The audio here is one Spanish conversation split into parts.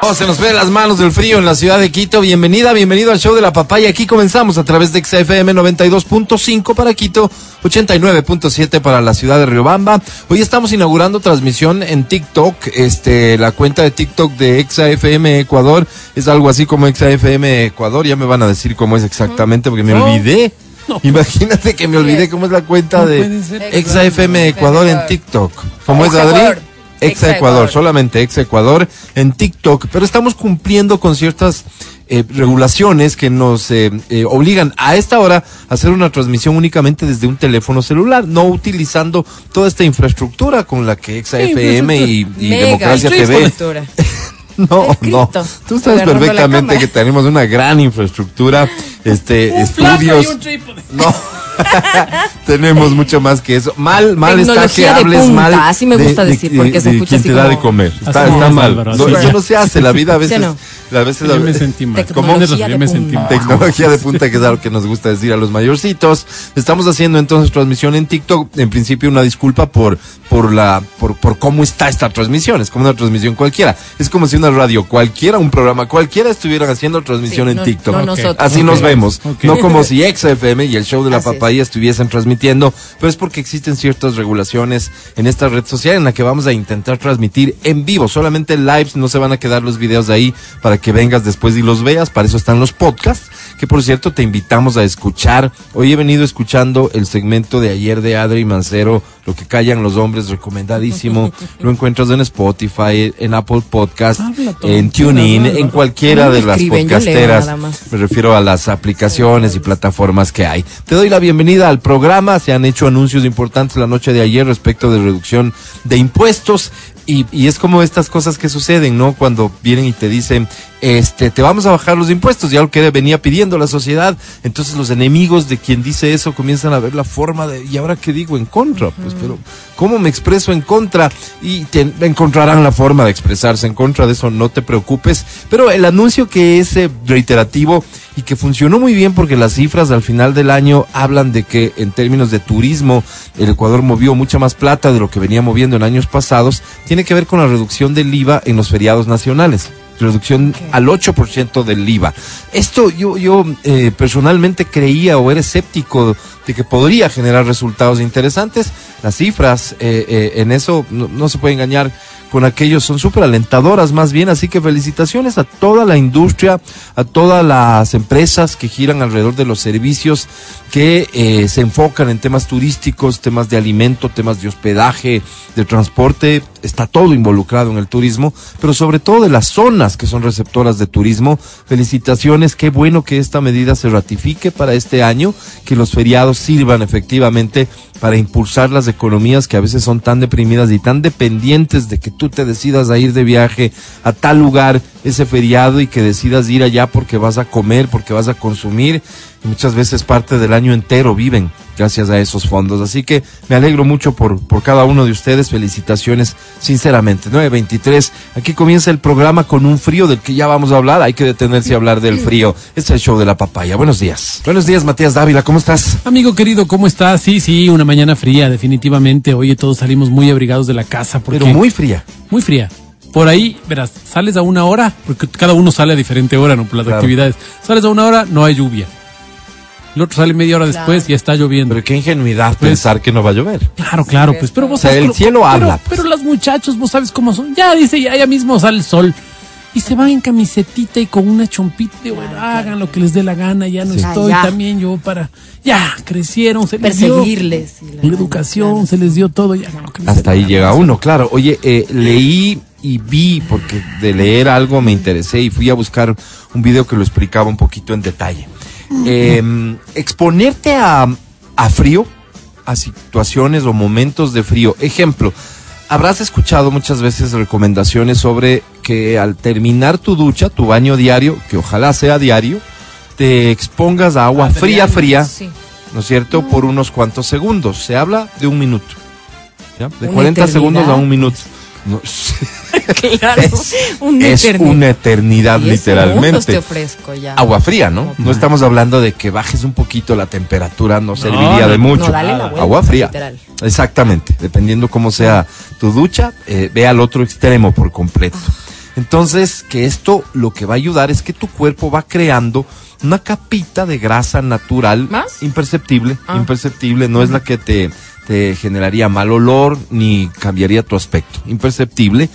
Oh, se nos ve las manos del frío en la ciudad de Quito. Bienvenida, bienvenido al show de la papaya. Aquí comenzamos a través de XFM 92.5 para Quito, 89.7 para la ciudad de Riobamba. Hoy estamos inaugurando transmisión en TikTok. Este, la cuenta de TikTok de XFM Ecuador es algo así como XFM Ecuador. Ya me van a decir cómo es exactamente porque me olvidé. Imagínate que me olvidé cómo es la cuenta de XFM Ecuador en TikTok. ¿Cómo es, Adri? Exa Ecuador, solamente Exa Ecuador en TikTok, pero estamos cumpliendo con ciertas eh, regulaciones que nos eh, eh, obligan a esta hora a hacer una transmisión únicamente desde un teléfono celular, no utilizando toda esta infraestructura con la que Exa FM y, y Democracia TV. No, no. Tú sabes perfectamente que tenemos una gran infraestructura, este, estudios. No. Tenemos mucho más que eso. Mal, mal está que hables mal. Así me gusta de, decir, porque se escucha así te da como... de comer. Está, está mal. No, eso no se hace. La vida a veces. A veces Yo me sentí mal. Tecnología Yo de me sentí punta. mal. Tecnología de punta, que es algo que nos gusta decir a los mayorcitos. Estamos haciendo entonces transmisión en TikTok. En principio, una disculpa por, por la, por, por cómo está esta transmisión. Es como una transmisión cualquiera. Es como si una radio cualquiera, un programa cualquiera estuvieran haciendo transmisión Sí, en no- TikTok. no nosotros. Así nos vemos. No como si XFM y el show de la Así es. papaya estuviesen transmitiendo, pero es porque existen ciertas regulaciones en esta red social en la que vamos a intentar transmitir en vivo. Solamente lives, no se van a quedar los videos de ahí para que vengas después y los veas. Para eso están los podcasts, que por cierto te invitamos a escuchar. Hoy he venido escuchando el segmento de ayer de Adri Mancero, Lo que callan los hombres, recomendadísimo. Lo encuentras en Spotify, en Apple Podcast, en TuneIn, en cualquiera de las podcasteras. Me refiero a las aplicaciones y plataformas que hay. Te doy la bienvenida al programa. Se han hecho anuncios importantes la noche de ayer respecto de reducción de impuestos. Y, y es como estas cosas que suceden, ¿no? Cuando vienen y te dicen, este, te vamos a bajar los impuestos, ya lo que venía pidiendo la sociedad. Entonces los enemigos de quien dice eso comienzan a ver la forma de, ¿y ahora qué digo en contra? Pues, pero, ¿cómo me expreso en contra? Y te, encontrarán la forma de expresarse en contra de eso, no te preocupes. Pero el anuncio que es eh, reiterativo y que funcionó muy bien porque las cifras al final del año hablan de que en términos de turismo el Ecuador movió mucha más plata de lo que venía moviendo en años pasados, tiene que ver con la reducción del IVA en los feriados nacionales. Reducción al 8% del IVA. Esto yo, yo eh, personalmente creía o era escéptico de que podría generar resultados interesantes. Las cifras eh, eh, en eso no, se puede engañar con aquellos son súper alentadoras más bien, así que felicitaciones a toda la industria, a todas las empresas que giran alrededor de los servicios que se enfocan en temas turísticos, temas de alimento, temas de hospedaje, de transporte, está todo involucrado en el turismo, pero sobre todo de las zonas que son receptoras de turismo. Felicitaciones, qué bueno que esta medida se ratifique para este año, que los feriados sirvan efectivamente para impulsar las economías que a veces son tan deprimidas y tan dependientes de que tú te decidas a ir de viaje a tal lugar ese feriado y que decidas ir allá porque vas a comer, porque vas a consumir muchas veces parte del año entero viven gracias a esos fondos. Así que me alegro mucho por, por cada uno de ustedes. Felicitaciones, sinceramente. 923, aquí comienza el programa con un frío del que ya vamos a hablar. Hay que detenerse a hablar del frío. Este es el show de la papaya. Buenos días. Buenos días, Matías Dávila. ¿Cómo estás? Amigo querido, ¿cómo estás? Sí, sí, una mañana fría, definitivamente. Oye, todos salimos muy abrigados de la casa porque Pero muy fría. muy fría. Por ahí, verás, sales a una hora, porque cada uno sale a diferente hora, ¿no? Por las Claro. actividades. Sales a una hora, no hay lluvia. El otro sale media hora después y está lloviendo. Pero qué ingenuidad Pues- pensar que no va a llover. Claro, claro, pues, pero vos O sea, sabes el cielo pero- habla, Pero, pues. los muchachos, vos sabes cómo son. Ya dice, ya, ya mismo sale el sol. Y se van en camisetita y con una chompita. bueno, hagan lo que les dé la gana. Ya no Sí. estoy Ya, ya. también yo para. Ya, crecieron, se les dio. Perseguirles. y la- La educación, se les dio todo. Ya, lo que les dé Hasta ahí llega uno, claro. Oye, eh, leí y vi, porque de leer algo me interesé y fui a buscar un video que lo explicaba un poquito en detalle. Eh, exponerte a, a frío, a situaciones o momentos de frío. Ejemplo, habrás escuchado muchas veces recomendaciones sobre que al terminar tu ducha, tu baño diario, que ojalá sea diario, te expongas a agua fría, fría, Sí. ¿no es cierto? Por unos cuantos segundos. Se habla de un minuto. ¿ya? De Una 40 eternidad. segundos a un minuto. No, claro, es, una es eternidad. una eternidad, Diez segundos te literalmente. ofrezco ya. Agua fría, ¿no? No estamos hablando de que bajes un poquito la temperatura, no, serviría de mucho. No, dale la vuelta, Agua fría. literal. Exactamente, dependiendo cómo sea tu ducha, eh, ve al otro extremo por completo. Entonces, que esto lo que va a ayudar es que tu cuerpo va creando una capita de grasa natural ¿Más? imperceptible, Ah. imperceptible, no es la que te, te generaría mal olor ni cambiaría tu aspecto, imperceptible,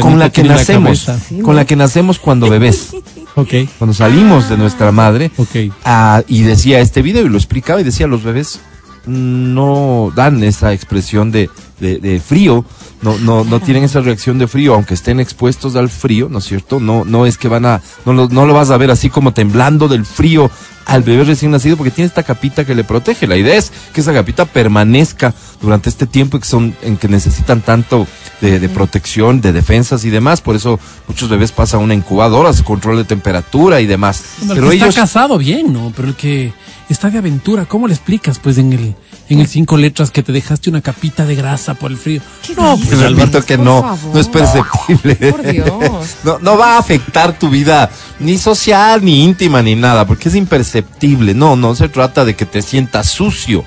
con la que la nacemos. Sí, con ¿no? la que nacemos cuando bebés, Ok, cuando salimos de nuestra madre, ok. Ah, y decía este video y lo explicaba y decía los bebés no dan esa expresión de, de, frío, no, no, no tienen esa reacción de frío, aunque estén expuestos al frío, ¿no es cierto? No, no es que van a, no lo, no lo vas a ver así como temblando del frío al bebé recién nacido porque tiene esta capita que le protege. La idea es que esa capita permanezca durante este tiempo que son, en que necesitan tanto de, de protección, de defensas y demás. Por eso muchos bebés pasan una incubadora, su control de temperatura y demás. Bueno, el Pero que ellos está casado bien, ¿no? Pero el que está de aventura, ¿cómo le explicas? Pues en el en el cinco letras que te dejaste una capita de grasa por el frío. ¿Qué No, pues Te repito Alberto, que no, favor. no es perceptible. Por Dios. No, no va a afectar tu vida ni social, ni íntima, ni nada, porque es imperceptible. No, no se trata de que te sientas sucio.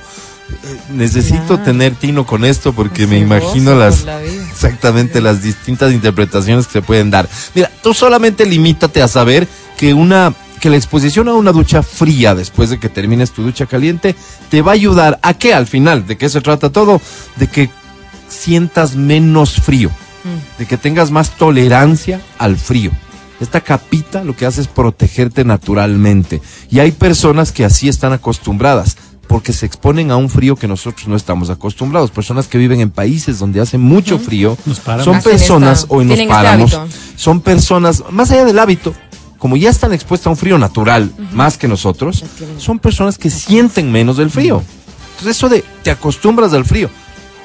Eh, Necesito tener tino con esto porque me imagino las la exactamente las distintas interpretaciones que se pueden dar. Mira, tú solamente limítate a saber que una que la exposición a una ducha fría después de que termines tu ducha caliente te va a ayudar a que al final, ¿de qué se trata todo? De que sientas menos frío, Mm. de que tengas más tolerancia al frío. Esta capita lo que hace es protegerte naturalmente. Y hay personas que así están acostumbradas, porque se exponen a un frío que nosotros no estamos acostumbrados. Personas que viven en países donde hace mucho frío, son personas, esta- hoy nos este paramos, hábito. son personas, más allá del hábito, como ya están expuestas a un frío natural, más que nosotros, son personas que sienten menos del frío. Entonces eso de te acostumbras al frío.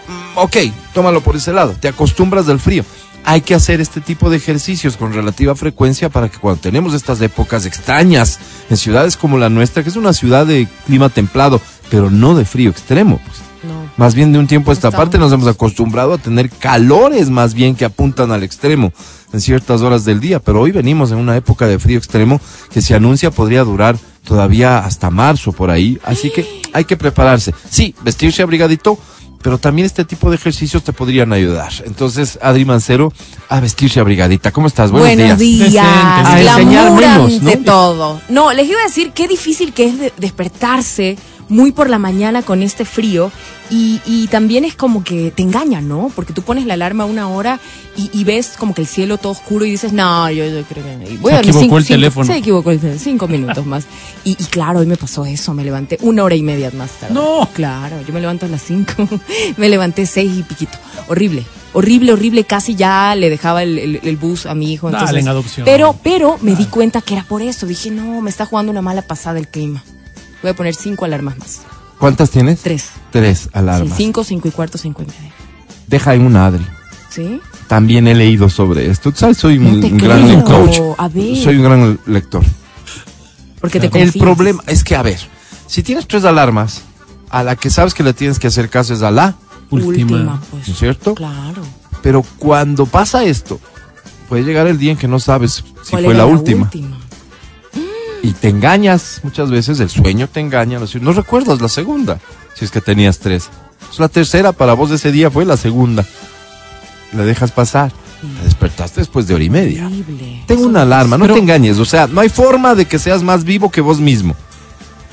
Mm, ok, tómalo por ese lado, te acostumbras al frío. Hay que hacer este tipo de ejercicios con relativa frecuencia para que cuando tenemos estas épocas extrañas en ciudades como la nuestra, que es una ciudad de clima templado, pero no de frío extremo, pues, No. más bien de un tiempo a esta Estamos- parte nos hemos acostumbrado a tener calores más bien que apuntan al extremo en ciertas horas del día, pero hoy venimos en una época de frío extremo que se anuncia podría durar todavía hasta marzo por ahí, así que hay que prepararse. Sí, vestirse abrigadito, pero también este tipo de ejercicios te podrían ayudar. Entonces, Adri Mancero, a vestirse abrigadita. ¿Cómo estás? Buenos, Buenos días. días. A enseñar menos, ¿no? todo. No, les iba a decir qué difícil que es de- despertarse muy por la mañana con este frío y, y también es como que te engaña, ¿no? Porque tú pones la alarma una hora y, y ves como que el cielo todo oscuro y dices, no, yo, yo creo que... voy Se a equivocó cinco- el cinco- teléfono. Se equivocó el teléfono, cinco minutos más. Y, y claro, hoy me pasó eso, me levanté una hora y media más tarde. No. Claro, yo me levanto a las cinco, me levanté seis y piquito. Horrible, horrible, horrible, casi ya le dejaba el, el- el bus a mi hijo. Dale, entonces- en adopción. Pero, pero me di cuenta que era por eso. Dije, no, me está jugando una mala pasada el clima. Voy a poner cinco alarmas más. ¿Cuántas tienes? Tres. Tres Sí, alarmas. cinco, cinco y cuarto, cinco y media. Deja ahí una Adri. ¿Sí? También he leído sobre esto. Tú ¿Sabes? Soy un, No te un gran ver. Soy un gran lector. Porque te El confías. problema es que, a ver, si tienes tres alarmas, a la que sabes que le tienes que hacer caso es a la, Última. pues. ¿no es cierto? Claro. Pero cuando pasa esto, puede llegar el día en que no sabes si ¿Cuál fue la última. última? Y te engañas muchas veces, el sueño te engaña. No, recuerdas la segunda, si es que tenías tres. Entonces, la tercera para vos de ese día fue la segunda. La dejas pasar. Te despertaste después de hora y media. Horrible. Tengo Eso una alarma, no Pero- te engañes, o sea, no hay forma de que seas más vivo que vos mismo.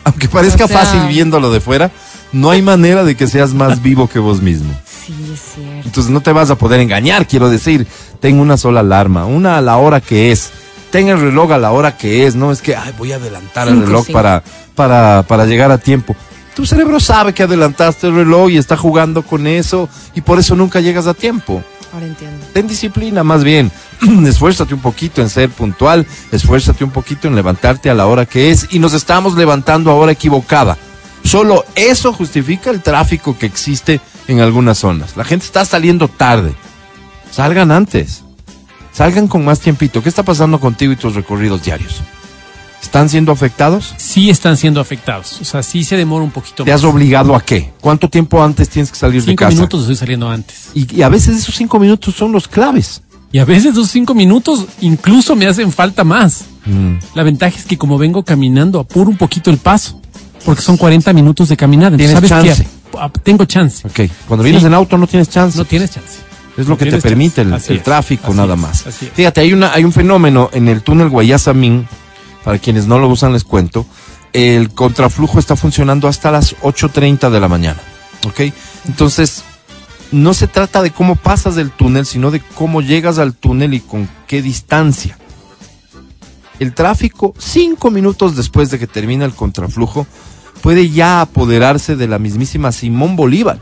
Aunque parezca O sea- fácil viéndolo de fuera, no hay manera de que seas más vivo que vos mismo. Sí, es cierto. Entonces no te vas a poder engañar, quiero decir, tengo una sola alarma, una a la hora que es. Ten el reloj a la hora que es, no es que ay, voy a adelantar el reloj cinco. para, para, para llegar a tiempo. Tu cerebro sabe que adelantaste el reloj y está jugando con eso y por eso nunca llegas a tiempo. Ahora entiendo. Ten disciplina más bien. esfuérzate un poquito en ser puntual, esfuérzate un poquito en levantarte a la hora que es y nos estamos levantando a hora equivocada. Solo eso justifica el tráfico que existe en algunas zonas. La gente está saliendo tarde. Salgan antes. Salgan con más tiempito. ¿Qué está pasando contigo y tus recorridos diarios? ¿Están siendo afectados? Sí están siendo afectados. O sea, sí se demora un poquito ¿Te más. has obligado a qué? ¿Cuánto tiempo antes tienes que salir de Cinco casa? minutos estoy saliendo antes. Y, y a veces esos cinco minutos son los claves. Y a veces esos cinco minutos incluso me hacen falta más. La ventaja es que como vengo caminando, apuro un poquito el paso. Porque son 40 minutos de caminada. Tienes ¿sabes chance. qué? Ah, Tengo chance. Ok, cuando vienes Sí. en auto no tienes chance. No tienes chance. Es lo que te permite el, tráfico nada más. es. Fíjate, hay una hay un fenómeno en el túnel Guayasamín, para quienes no lo usan les cuento, el contraflujo está funcionando hasta las 8.30 de la mañana. ¿Ok? Entonces, no se trata de cómo pasas del túnel, sino de cómo llegas al túnel y con qué distancia. El tráfico, cinco minutos después de que termina el contraflujo, puede ya apoderarse de la mismísima Simón Bolívar.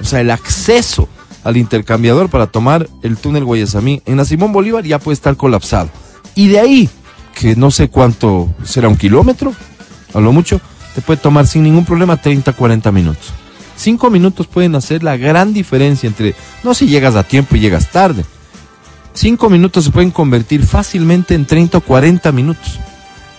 O sea, el acceso al intercambiador para tomar el túnel Guayasamín en la Simón Bolívar ya puede estar colapsado. Y de ahí, que no sé cuánto será un kilómetro, a lo mucho, te puede tomar sin ningún problema 30, 40 minutos. Cinco minutos pueden hacer la gran diferencia entre, no si llegas a tiempo y llegas tarde. Cinco minutos se pueden convertir fácilmente en 30 o 40 minutos.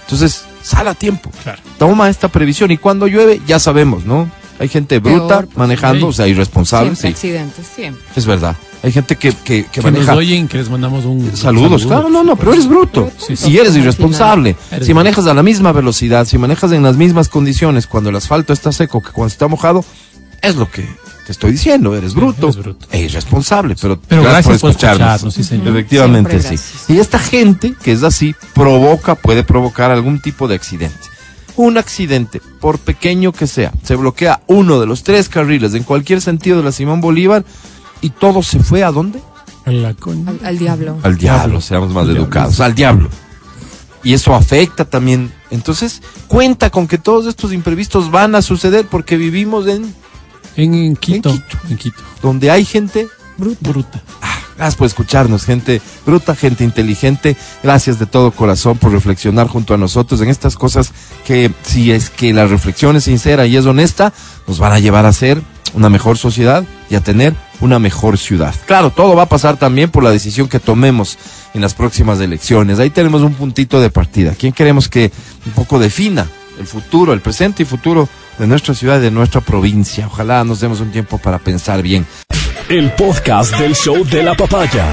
Entonces, sal a tiempo. Claro. Toma esta previsión y cuando llueve, ya sabemos, ¿no? Hay gente Peor, bruta pues, manejando, sí. o sea, irresponsable, Siempre sí, accidentes, siempre. es verdad. Hay gente que, que, que Que maneja nos oyen, que les mandamos un Saludos, claro, no, no, pero eres bruto. Sí, sí. Y eres irresponsable. Eres Si manejas a la misma velocidad, si manejas en las mismas condiciones cuando el asfalto está seco que cuando está mojado, es lo que te estoy diciendo. Eres bruto, eres bruto. e irresponsable. Pero, Pero gracias por escucharnos. escucharnos, sí, señor. Efectivamente, sí. Y esta gente que es así provoca, puede provocar algún tipo de accidente. Un accidente, por pequeño que sea, se bloquea uno de los tres carriles en cualquier sentido de la Simón Bolívar y todo se fue a dónde? A la coña. Al, al diablo. Al diablo, seamos más Al diablo. educados, al diablo. Y eso afecta también. Entonces, cuenta con que todos estos imprevistos van a suceder porque vivimos en En, en Quito. En Quito. En Quito. donde hay gente. Bruta. Gracias por escucharnos, gente bruta, gente inteligente. Gracias de todo corazón por reflexionar junto a nosotros en estas cosas que, si es que la reflexión es sincera y es honesta, nos van a llevar a ser una mejor sociedad y a tener una mejor ciudad. Claro, todo va a pasar también por la decisión que tomemos en las próximas elecciones. Ahí tenemos un puntito de partida. ¿Quién queremos que un poco defina el futuro, el presente y futuro de nuestra ciudad y de nuestra provincia? Ojalá nos demos un tiempo para pensar bien. El podcast del show de la papaya.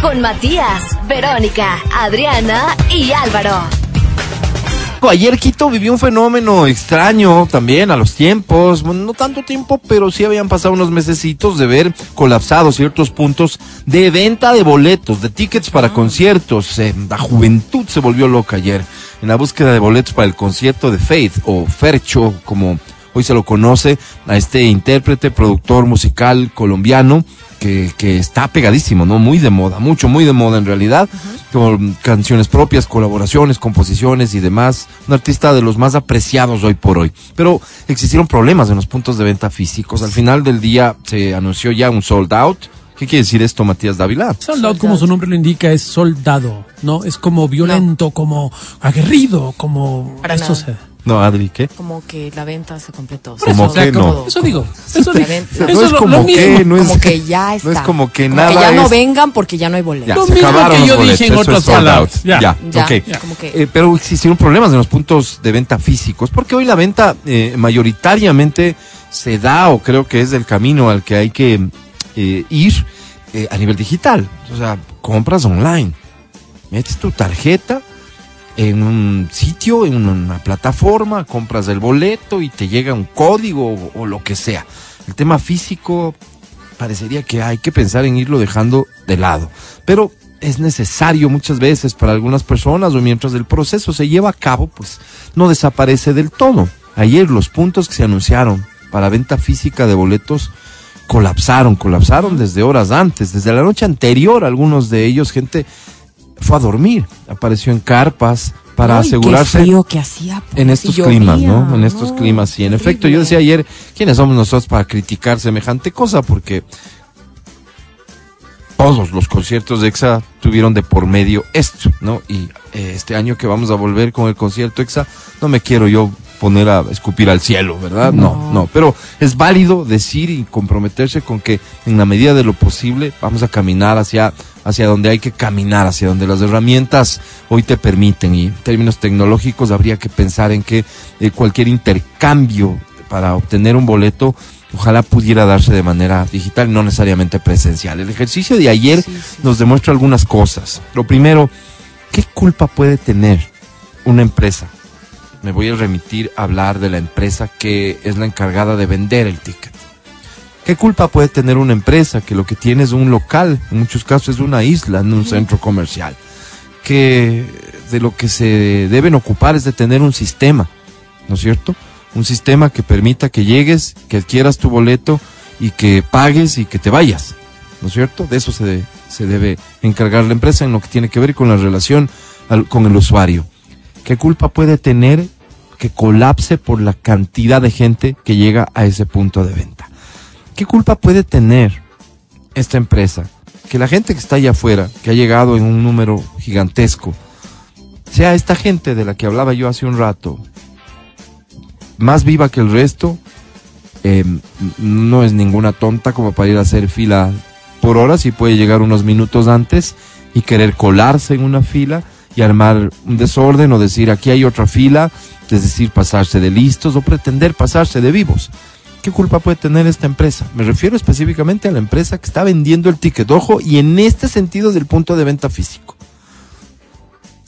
Con Matías, Verónica, Adriana y Álvaro. Ayer Quito vivió un fenómeno extraño también a los tiempos, no tanto tiempo, pero sí habían pasado unos mesecitos de ver colapsados ciertos puntos de venta de boletos, de tickets para conciertos. Eh, la juventud se volvió loca ayer en la búsqueda de boletos para el concierto de Faith o Fercho, como hoy se lo conoce, a este intérprete, productor musical colombiano que, que está pegadísimo, ¿no? Muy de moda, mucho, muy de moda en realidad, con canciones propias, colaboraciones, composiciones y demás. Un artista de los más apreciados hoy por hoy. Pero existieron problemas en los puntos de venta físicos. Al final del día se anunció ya un sold out. ¿Qué quiere decir esto, Matías Dávila? Soldado, como su nombre lo indica, es soldado, ¿no? Es como violento, como aguerrido, como... Para eso nada. se- No, Adri, ¿qué? Como que la venta se completó. Como Se que no. Eso digo. Eso, digo. Eso no es como que, mismo. no es, Como que ya está. no es como que Como nada ya no vengan porque ya no hay boletos. Ya, Lo mismo acabaron que yo dije en eso otras palabras. Ya. Ya, Ya, ok. ya. Como que- Eh, pero existieron problemas en los puntos de venta físicos, porque hoy la venta eh, mayoritariamente se da, o creo que es el camino al que hay que eh, ir eh, a nivel digital. O sea, compras online, metes tu tarjeta en un sitio, en una plataforma, compras el boleto y te llega un código o, o lo que sea. El tema físico parecería que hay que pensar en irlo dejando de lado. Pero es necesario muchas veces para algunas personas o mientras el proceso se lleva a cabo, pues no desaparece del todo. Ayer los puntos que se anunciaron para venta física de boletos colapsaron, colapsaron desde horas antes, desde la noche anterior, algunos de ellos, gente fue a dormir, apareció en carpas para Ay, asegurarse Qué frío que hacía. pues, en estos llovía, climas, ¿no? En estos no, climas, sí. En efecto, yo decía ayer, ¿quiénes somos nosotros para criticar semejante cosa? Porque todos los conciertos de EXA tuvieron de por medio esto, ¿no? Y eh, este año que vamos a volver con el concierto EXA, no me quiero yo poner a escupir al cielo, ¿verdad? No, No. no, pero es válido decir y comprometerse con que en la medida de lo posible vamos a caminar hacia hacia donde hay que caminar, hacia donde las herramientas hoy te permiten. Y en términos tecnológicos habría que pensar en que eh, cualquier intercambio para obtener un boleto ojalá pudiera darse de manera digital, no necesariamente presencial. El ejercicio de ayer Sí, sí. nos demuestra algunas cosas. Lo primero, ¿qué culpa puede tener una empresa? Me voy a remitir a hablar de la empresa que es la encargada de vender el ticket. ¿Qué culpa puede tener una empresa que lo que tiene es un local, en muchos casos es una isla, en un centro comercial? Que de lo que se deben ocupar es de tener un sistema, ¿no es cierto? Un sistema que permita que llegues, que adquieras tu boleto y que pagues y que te vayas, ¿no es cierto? De eso se, de- se debe encargar la empresa en lo que tiene que ver con la relación al- con el usuario. ¿Qué culpa puede tener que colapse por la cantidad de gente que llega a ese punto de venta? ¿Qué culpa puede tener esta empresa que la gente que está allá afuera, que ha llegado en un número gigantesco, sea esta gente de la que hablaba yo hace un rato, más viva que el resto, eh, no es ninguna tonta como para ir a hacer fila por horas y puede llegar unos minutos antes y querer colarse en una fila y armar un desorden o decir aquí hay otra fila, es decir, pasarse de listos o pretender pasarse de vivos. ¿Qué culpa puede tener esta empresa? Me refiero específicamente a la empresa que está vendiendo el ticket, ojo, y en este sentido del punto de venta físico.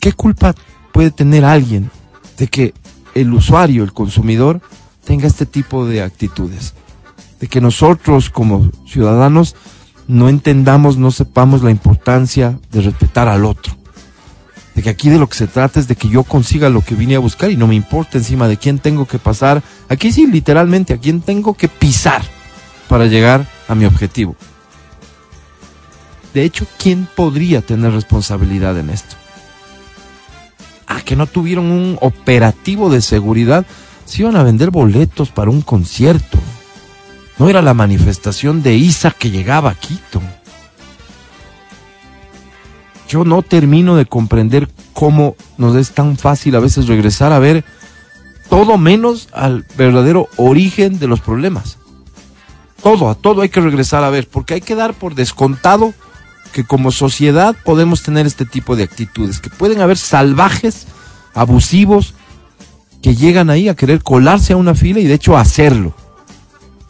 ¿Qué culpa puede tener alguien de que el usuario, el consumidor, tenga este tipo de actitudes? De que nosotros como ciudadanos no entendamos, no sepamos la importancia de respetar al otro. De que aquí de lo que se trata es de que yo consiga lo que vine a buscar y no me importa encima de quién tengo que pasar. Aquí sí, literalmente, a quién tengo que pisar para llegar a mi objetivo. De hecho, ¿quién podría tener responsabilidad en esto? Ah, que no tuvieron un operativo de seguridad. Se iban a vender boletos para un concierto. No era la manifestación de Isa que llegaba a Quito. Yo no termino de comprender cómo nos es tan fácil a veces regresar a ver todo menos al verdadero origen de los problemas. Todo, a todo hay que regresar a ver, porque hay que dar por descontado que como sociedad podemos tener este tipo de actitudes, que pueden haber salvajes, abusivos, que llegan ahí a querer colarse a una fila y de hecho hacerlo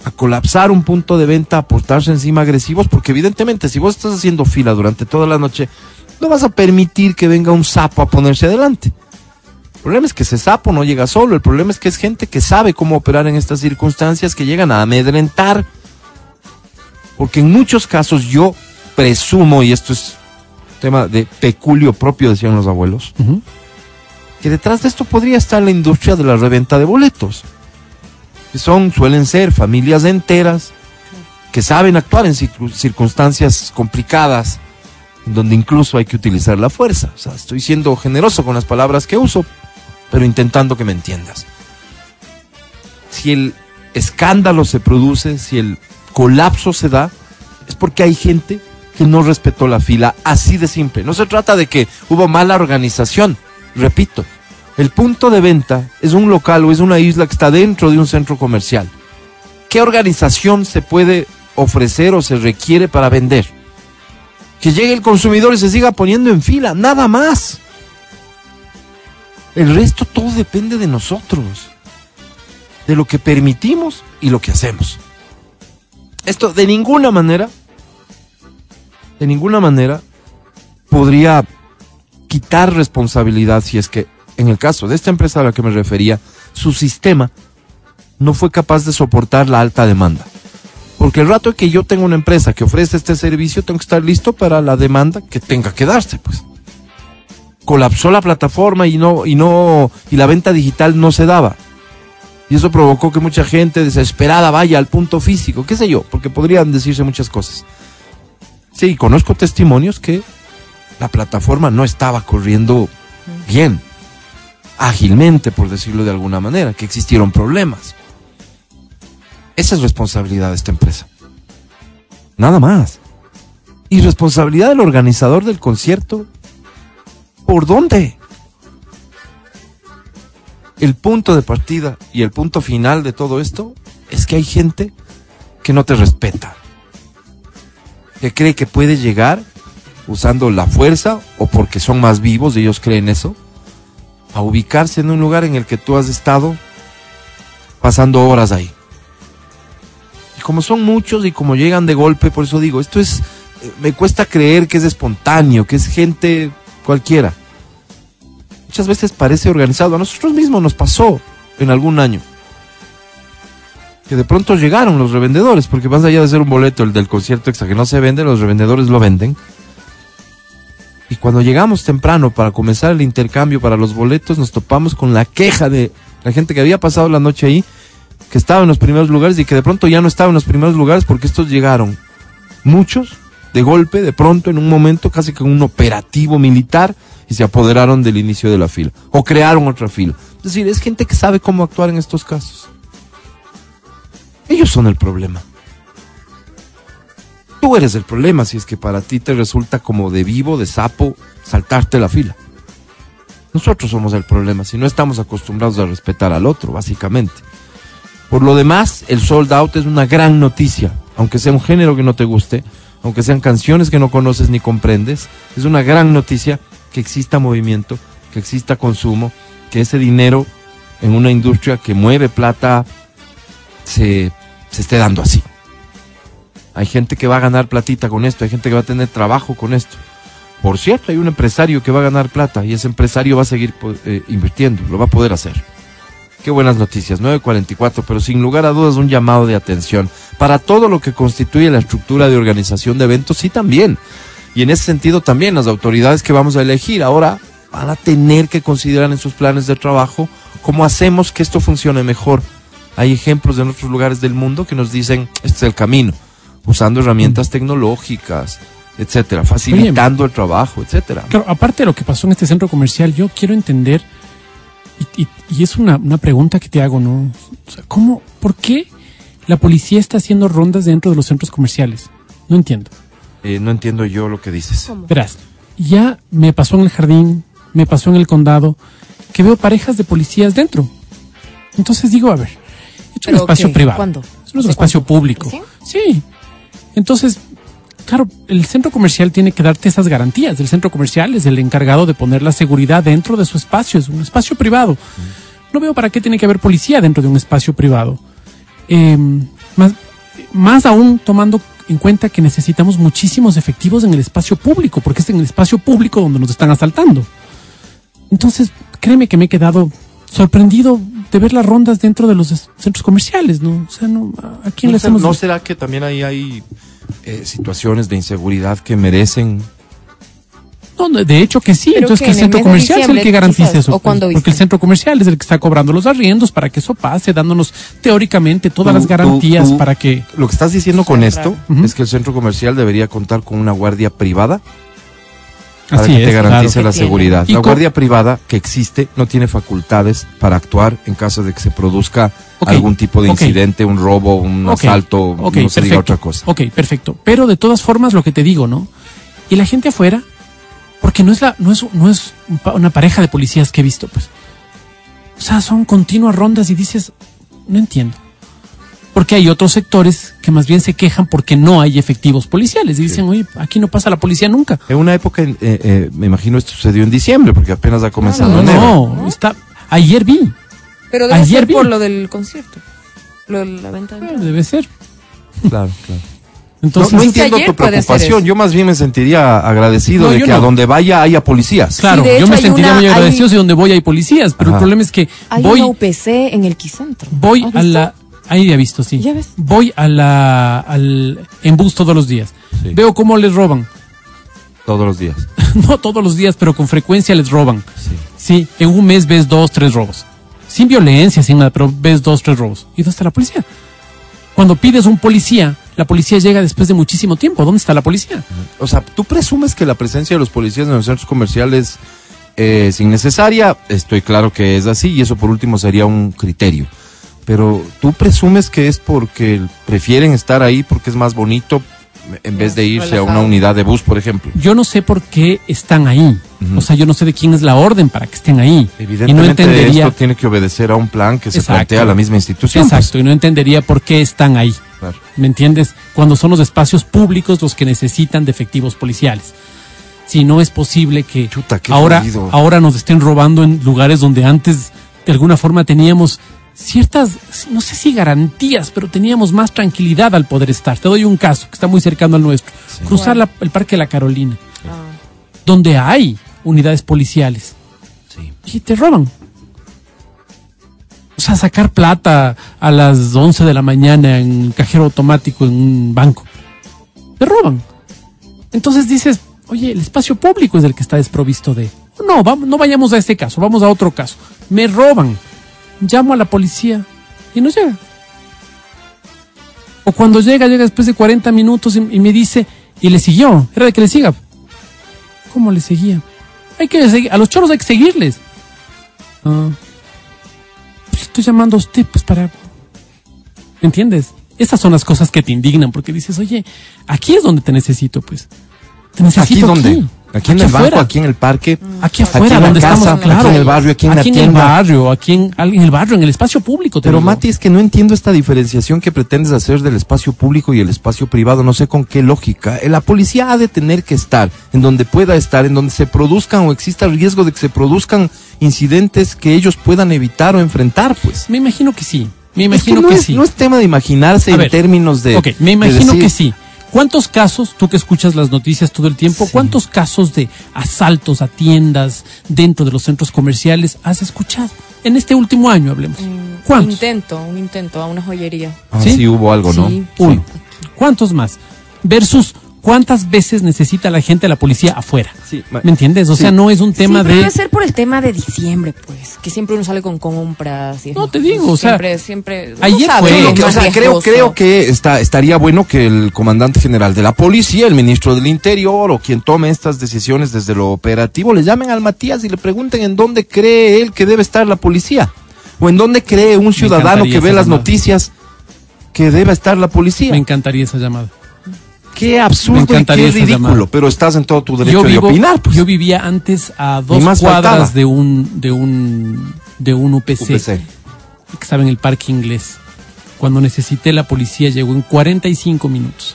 a colapsar un punto de venta, a portarse encima agresivos, porque evidentemente si vos estás haciendo fila durante toda la noche, no vas a permitir que venga un sapo a ponerse adelante. El problema es que ese sapo no llega solo, el problema es que es gente que sabe cómo operar en estas circunstancias, que llegan a amedrentar. Porque en muchos casos yo presumo, y esto es tema de peculio propio, decían los abuelos, que detrás de esto podría estar la industria de la reventa de boletos. Que son, suelen ser familias enteras que saben actuar en circu- circunstancias complicadas, donde incluso hay que utilizar la fuerza. Estoy siendo generoso con las palabras que uso, pero intentando que me entiendas. Si el escándalo se produce, si el colapso se da, es porque hay gente que no respetó la fila, así de simple. No se trata de que hubo mala organización, repito. El punto de venta es un local o es una isla que está dentro de un centro comercial. ¿Qué organización se puede ofrecer o se requiere para vender? Que llegue el consumidor y se siga poniendo en fila, nada más. El resto todo depende de nosotros, de lo que permitimos y lo que hacemos. Esto de ninguna manera, de ninguna manera podría quitar responsabilidad si es que, en el caso de esta empresa a la que me refería, su sistema no fue capaz de soportar la alta demanda. Porque el rato que yo tengo una empresa que ofrece este servicio, tengo que estar listo para la demanda que tenga que darse, pues. Colapsó la plataforma y no, y no, y la venta digital no se daba. Y eso provocó que mucha gente desesperada vaya al punto físico, qué sé yo, porque podrían decirse muchas cosas. Sí, conozco testimonios que la plataforma no estaba corriendo bien, ágilmente, por decirlo de alguna manera, que existieron problemas. Esa es responsabilidad de esta empresa. Nada más. Y responsabilidad del organizador del concierto. ¿Por dónde? El punto de partida y el punto final de todo esto es que hay gente que no te respeta. Que cree que puede llegar usando la fuerza o porque son más vivos, ellos creen eso, a ubicarse en un lugar en el que tú has estado pasando horas ahí. Y como son muchos y como llegan de golpe, por eso digo, esto es, eh, me cuesta creer que es espontáneo, que es gente cualquiera. Muchas veces parece organizado. A nosotros mismos nos pasó en algún año. Que de pronto llegaron los revendedores, porque más allá de ser un boleto, el del concierto extra que no se vende, los revendedores lo venden. Y cuando llegamos temprano para comenzar el intercambio para los boletos, nos topamos con la queja de la gente que había pasado la noche ahí, que estaba en los primeros lugares y que de pronto ya no estaba en los primeros lugares porque estos llegaron. Muchos, de golpe, de pronto, en un momento, casi que un operativo militar, y se apoderaron del inicio de la fila. O crearon otra fila. Es decir, es gente que sabe cómo actuar en estos casos. Ellos son el problema. Tú eres el problema si es que para ti te resulta como de vivo, de sapo, saltarte la fila. Nosotros somos el problema si no estamos acostumbrados a respetar al otro, básicamente. Por lo demás, el sold out es una gran noticia, aunque sea un género que no te guste, aunque sean canciones que no conoces ni comprendes, es una gran noticia que exista movimiento, que exista consumo, que ese dinero en una industria que mueve plata se, se esté dando así. Hay gente que va a ganar platita con esto, hay gente que va a tener trabajo con esto. Por cierto, hay un empresario que va a ganar plata y ese empresario va a seguir eh, invirtiendo, lo va a poder hacer. Qué buenas noticias, 944, pero sin lugar a dudas un llamado de atención para todo lo que constituye la estructura de organización de eventos, sí también. Y en ese sentido también las autoridades que vamos a elegir ahora van a tener que considerar en sus planes de trabajo cómo hacemos que esto funcione mejor. Hay ejemplos en otros lugares del mundo que nos dicen, este es el camino, usando herramientas tecnológicas, etcétera, facilitando el trabajo, etcétera. Claro, aparte de lo que pasó en este centro comercial, yo quiero entender, y, y, y es una, una, pregunta que te hago, ¿no? O sea, ¿cómo, por qué la policía está haciendo rondas dentro de los centros comerciales? No entiendo. Eh, no entiendo yo lo que dices. ¿Cómo? Verás, ya me pasó en el jardín, me pasó en el condado, que veo parejas de policías dentro. Entonces digo, a ver, es un espacio qué? privado. ¿Cuándo? Es un espacio público. ¿Sí? sí. Entonces, claro, el centro comercial tiene que darte esas garantías. El centro comercial es el encargado de poner la seguridad dentro de su espacio, es un espacio privado. No veo para qué tiene que haber policía dentro de un espacio privado. Eh, más, más aún tomando en cuenta que necesitamos muchísimos efectivos en el espacio público, porque es en el espacio público donde nos están asaltando. Entonces, créeme que me he quedado sorprendido de ver las rondas dentro de los centros comerciales, ¿no? O sea, no, ¿a quién ¿No le hacemos? ¿No será que también ahí hay eh, situaciones de inseguridad que merecen No, de hecho que sí, ¿Pero entonces que el en el centro comercial es el que garantiza eso. ¿O cuándo pues, viste? porque el centro comercial es el que está cobrando los arriendos para que eso pase, dándonos teóricamente todas Tú- las garantías tú- tú- para que... Lo que estás diciendo con esto es que el centro comercial debería contar con una guardia privada para Así que es, te garantice claro. la seguridad. La guardia privada que existe no tiene facultades para actuar en caso de que se produzca algún tipo de incidente, un robo, un asalto, no se diga otra cosa. Ok, perfecto. Pero de todas formas, lo que te digo, ¿no? Y la gente afuera, porque no es la, no es, no es una pareja de policías que he visto, pues. O sea, son continuas rondas y dices, no entiendo. Porque hay otros sectores que más bien se quejan porque no hay efectivos policiales. Y dicen, oye, aquí no pasa la policía nunca. En una época, eh, eh, me imagino esto sucedió en diciembre, porque apenas ha comenzado No, enero. no, está. Ayer vi, Pero debe Ayer ser vi. por lo del concierto. Lo de la venta de debe ser. Claro, claro. Entonces, no, no Sí, entiendo tu preocupación. Yo más bien me sentiría agradecido No, de que a no. donde vaya haya policías. claro, Sí, yo me hay sentiría una- muy hay- agradecido si donde voy hay policías, pero Ajá. el problema es que Hay voy, una UPC en el Quicentro. voy ¿Has a visto? la, ahí ya he visto, sí. Ya ves. Voy a la, al en bus todos los días. Sí. Veo cómo les roban. Todos los días. no todos los días, pero con frecuencia les roban. Sí. Sí, en un mes ves dos, tres robos. Sin violencia, sin nada, pero ves dos, tres robos. ¿Y dónde está la policía? Cuando pides un policía, la policía llega después de muchísimo tiempo. ¿Dónde está la policía? O sea, ¿tú presumes que la presencia de los policías en los centros comerciales eh, es innecesaria? Estoy claro que es así y eso por último sería un criterio. Pero ¿tú presumes que es porque prefieren estar ahí porque es más bonito en vez de irse a una unidad de bus, por ejemplo? Yo no sé por qué están ahí. O sea, yo no sé de quién es la orden para que estén ahí. y no Evidentemente entendería. esto tiene que obedecer a un plan que se Exacto. plantea la misma institución. pues. Exacto, y no entendería por qué están ahí. Claro. ¿Me entiendes? Cuando son los espacios públicos los que necesitan de efectivos policiales. si no es posible que Chuta, ahora, jodido. ahora nos estén robando en lugares donde antes de alguna forma teníamos ciertas, no sé si garantías, pero teníamos más tranquilidad al poder estar. Te doy un caso que está muy cercano al nuestro. Cruzar la- el Parque La Carolina, donde hay unidades policiales Sí. y te roban. O sea, sacar plata a las 11 de la mañana en el cajero automático en un banco. Te roban. Entonces dices, oye, el espacio público es el que está desprovisto de... No, vamos, no vayamos a ese caso, vamos a otro caso. Me roban. Llamo a la policía y no llega. O cuando llega, llega después de 40 minutos y, y me dice, y le siguió. Era de que le siga. ¿Cómo le seguía? Hay que seguir, a los choros hay que seguirles. Ah. Pues estoy llamando a usted, pues para. ¿Me entiendes? Esas son las cosas que te indignan, porque dices, oye, aquí es donde te necesito, pues. Te ¿Aquí necesito dónde? Aquí, en el banco, aquí en el parque. Aquí aquí afuera, en la donde casa, estamos, claro. aquí en el barrio, aquí en la el tienda. barrio, aquí en, en el barrio, en el espacio público. Pero digo. Mati, es que no entiendo esta diferenciación que pretendes hacer del espacio público y el espacio privado, no sé con qué lógica. Eh, La policía ha de tener que estar en donde pueda estar, en donde se produzcan o exista el riesgo de que se produzcan incidentes que ellos puedan evitar o enfrentar, pues. Me imagino que sí. Me Es que imagino no que, es, sí. no es tema de imaginarse A en ver, términos de. Ok, me de imagino decir, que sí. ¿Cuántos casos, tú que escuchas las noticias todo el tiempo, cuántos casos de asaltos a tiendas dentro de los centros comerciales has escuchado? En este último año, hablemos. Un ¿Cuántos? intento, un intento a una joyería. Ah, ¿Sí? sí hubo algo, ¿no? Sí. Uno. ¿Cuántos más? Versus cuántas veces necesita la gente la policía afuera. Sí, ¿Me entiendes? O sí. sea, no es un tema sí, pero de... debe ser por el tema de diciembre, pues. Que siempre uno sale con compras. Y No, te digo, o sea, siempre, siempre. ayer fue- que Creo es que, o sea, creo, creo que está, estaría bueno que el comandante general de la policía, el ministro del Interior o quien tome estas decisiones desde lo operativo, le llamen al Matías y le pregunten en dónde cree él que debe estar la policía. O en dónde cree un ciudadano que ve las llamada. noticias que debe estar la policía. Me encantaría esa llamada. Qué absurdo y qué ridículo, llamada. pero estás en todo tu derecho yo, de vivo- opinar. pues. yo vivía antes a dos más cuadras faltaba. de un, de un, de un UPC, UPC. que estaba en el parque inglés. Cuando necesité la policía llegó en 45 minutos.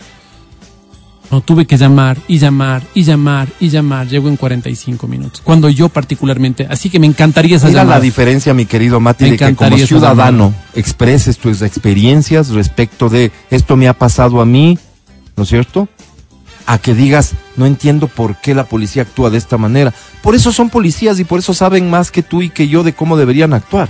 No tuve que llamar y llamar y llamar y llamar. Llegó en 45 minutos. Cuando yo particularmente, así que me encantaría esa Mira llamada. la diferencia, mi querido Mati, Me de que como ciudadano expreses tus experiencias respecto de esto me ha pasado a mí, ¿no es cierto? A que digas, no entiendo por qué la policía actúa de esta manera. Por eso son policías y por eso saben más que tú y que yo de cómo deberían actuar.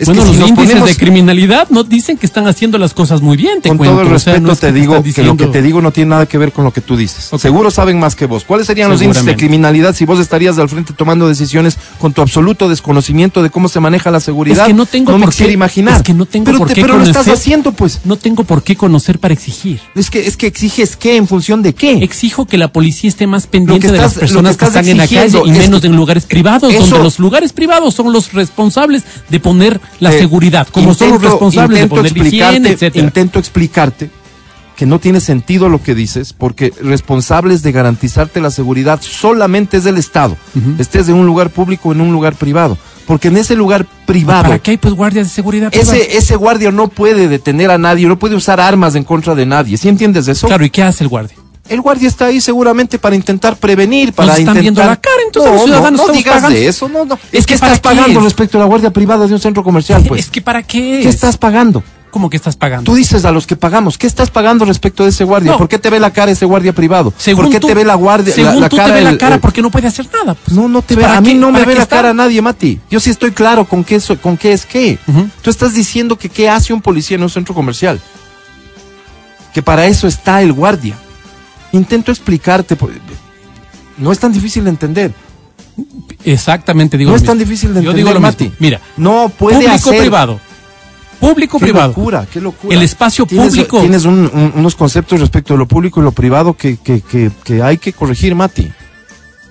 Es bueno, que si los índices ponemos- de criminalidad no dicen que están haciendo las cosas muy bien. Te con cuento. todo el O sea, respeto no es te que digo que lo que te digo no tiene nada que ver con lo que tú dices. Ok. Seguro saben más que vos. ¿Cuáles serían los índices de criminalidad si vos estarías al frente tomando decisiones con tu absoluto desconocimiento de cómo se maneja la seguridad? Es que no tengo me por quisiera qué- imaginar. es que no tengo pero por te- qué pero lo estás haciendo, pues. No tengo por qué conocer para exigir. Es que, es que exiges qué en función de qué. Exijo que la policía esté más pendiente de las personas que están en la calle y menos en lugares privados, Eso- donde los lugares privados son los responsables de poner la Eh, seguridad, como son los intento- responsables de intento poner higiene, explicarte-. Intento explicarte que no tiene sentido lo que dices, porque responsables de garantizarte la seguridad solamente es el Estado, estés en un lugar público o en un lugar privado, porque en ese lugar privado ¿Para qué hay pues guardias de seguridad? ese, ese guardia no puede detener a nadie, no puede usar armas en contra de nadie, ¿sí entiendes eso? Claro, ¿y qué hace el guardia? El guardia está ahí seguramente para intentar prevenir, para están intentar... viendo la cara, entonces no, los ciudadanos no, digas pagando. de eso, no, no. Es Es que que ¿para estás pagando es? respecto a la guardia privada de un centro comercial, pues. Es que ¿para qué? ¿Qué es? estás pagando? ¿Cómo que estás pagando? Tú dices a los que pagamos, ¿qué estás pagando respecto de ese guardia? No. ¿Por qué te ve la cara ese guardia privado? Según ¿Por qué tú- te ve la guardia Según la tú cara? te ve la cara el- porque no puede hacer nada. pues. No, no te ve. ¿Para A mí qué- no me ve la está? cara nadie, Mati. Yo sí estoy claro con qué, con qué es qué. Tú estás diciendo que qué hace un policía en un centro comercial. Que para eso está el guardia. Intento explicarte. No es tan difícil de entender. Exactamente, digo no es tan difícil de Yo entender, digo lo Mati. mismo. Mira, No puede público hacer. privado. Público Qué privado. locura, qué locura. El espacio Tienes- público. Tienes un- un- unos conceptos respecto de lo público y lo privado que, que, que, que hay que corregir, Mati.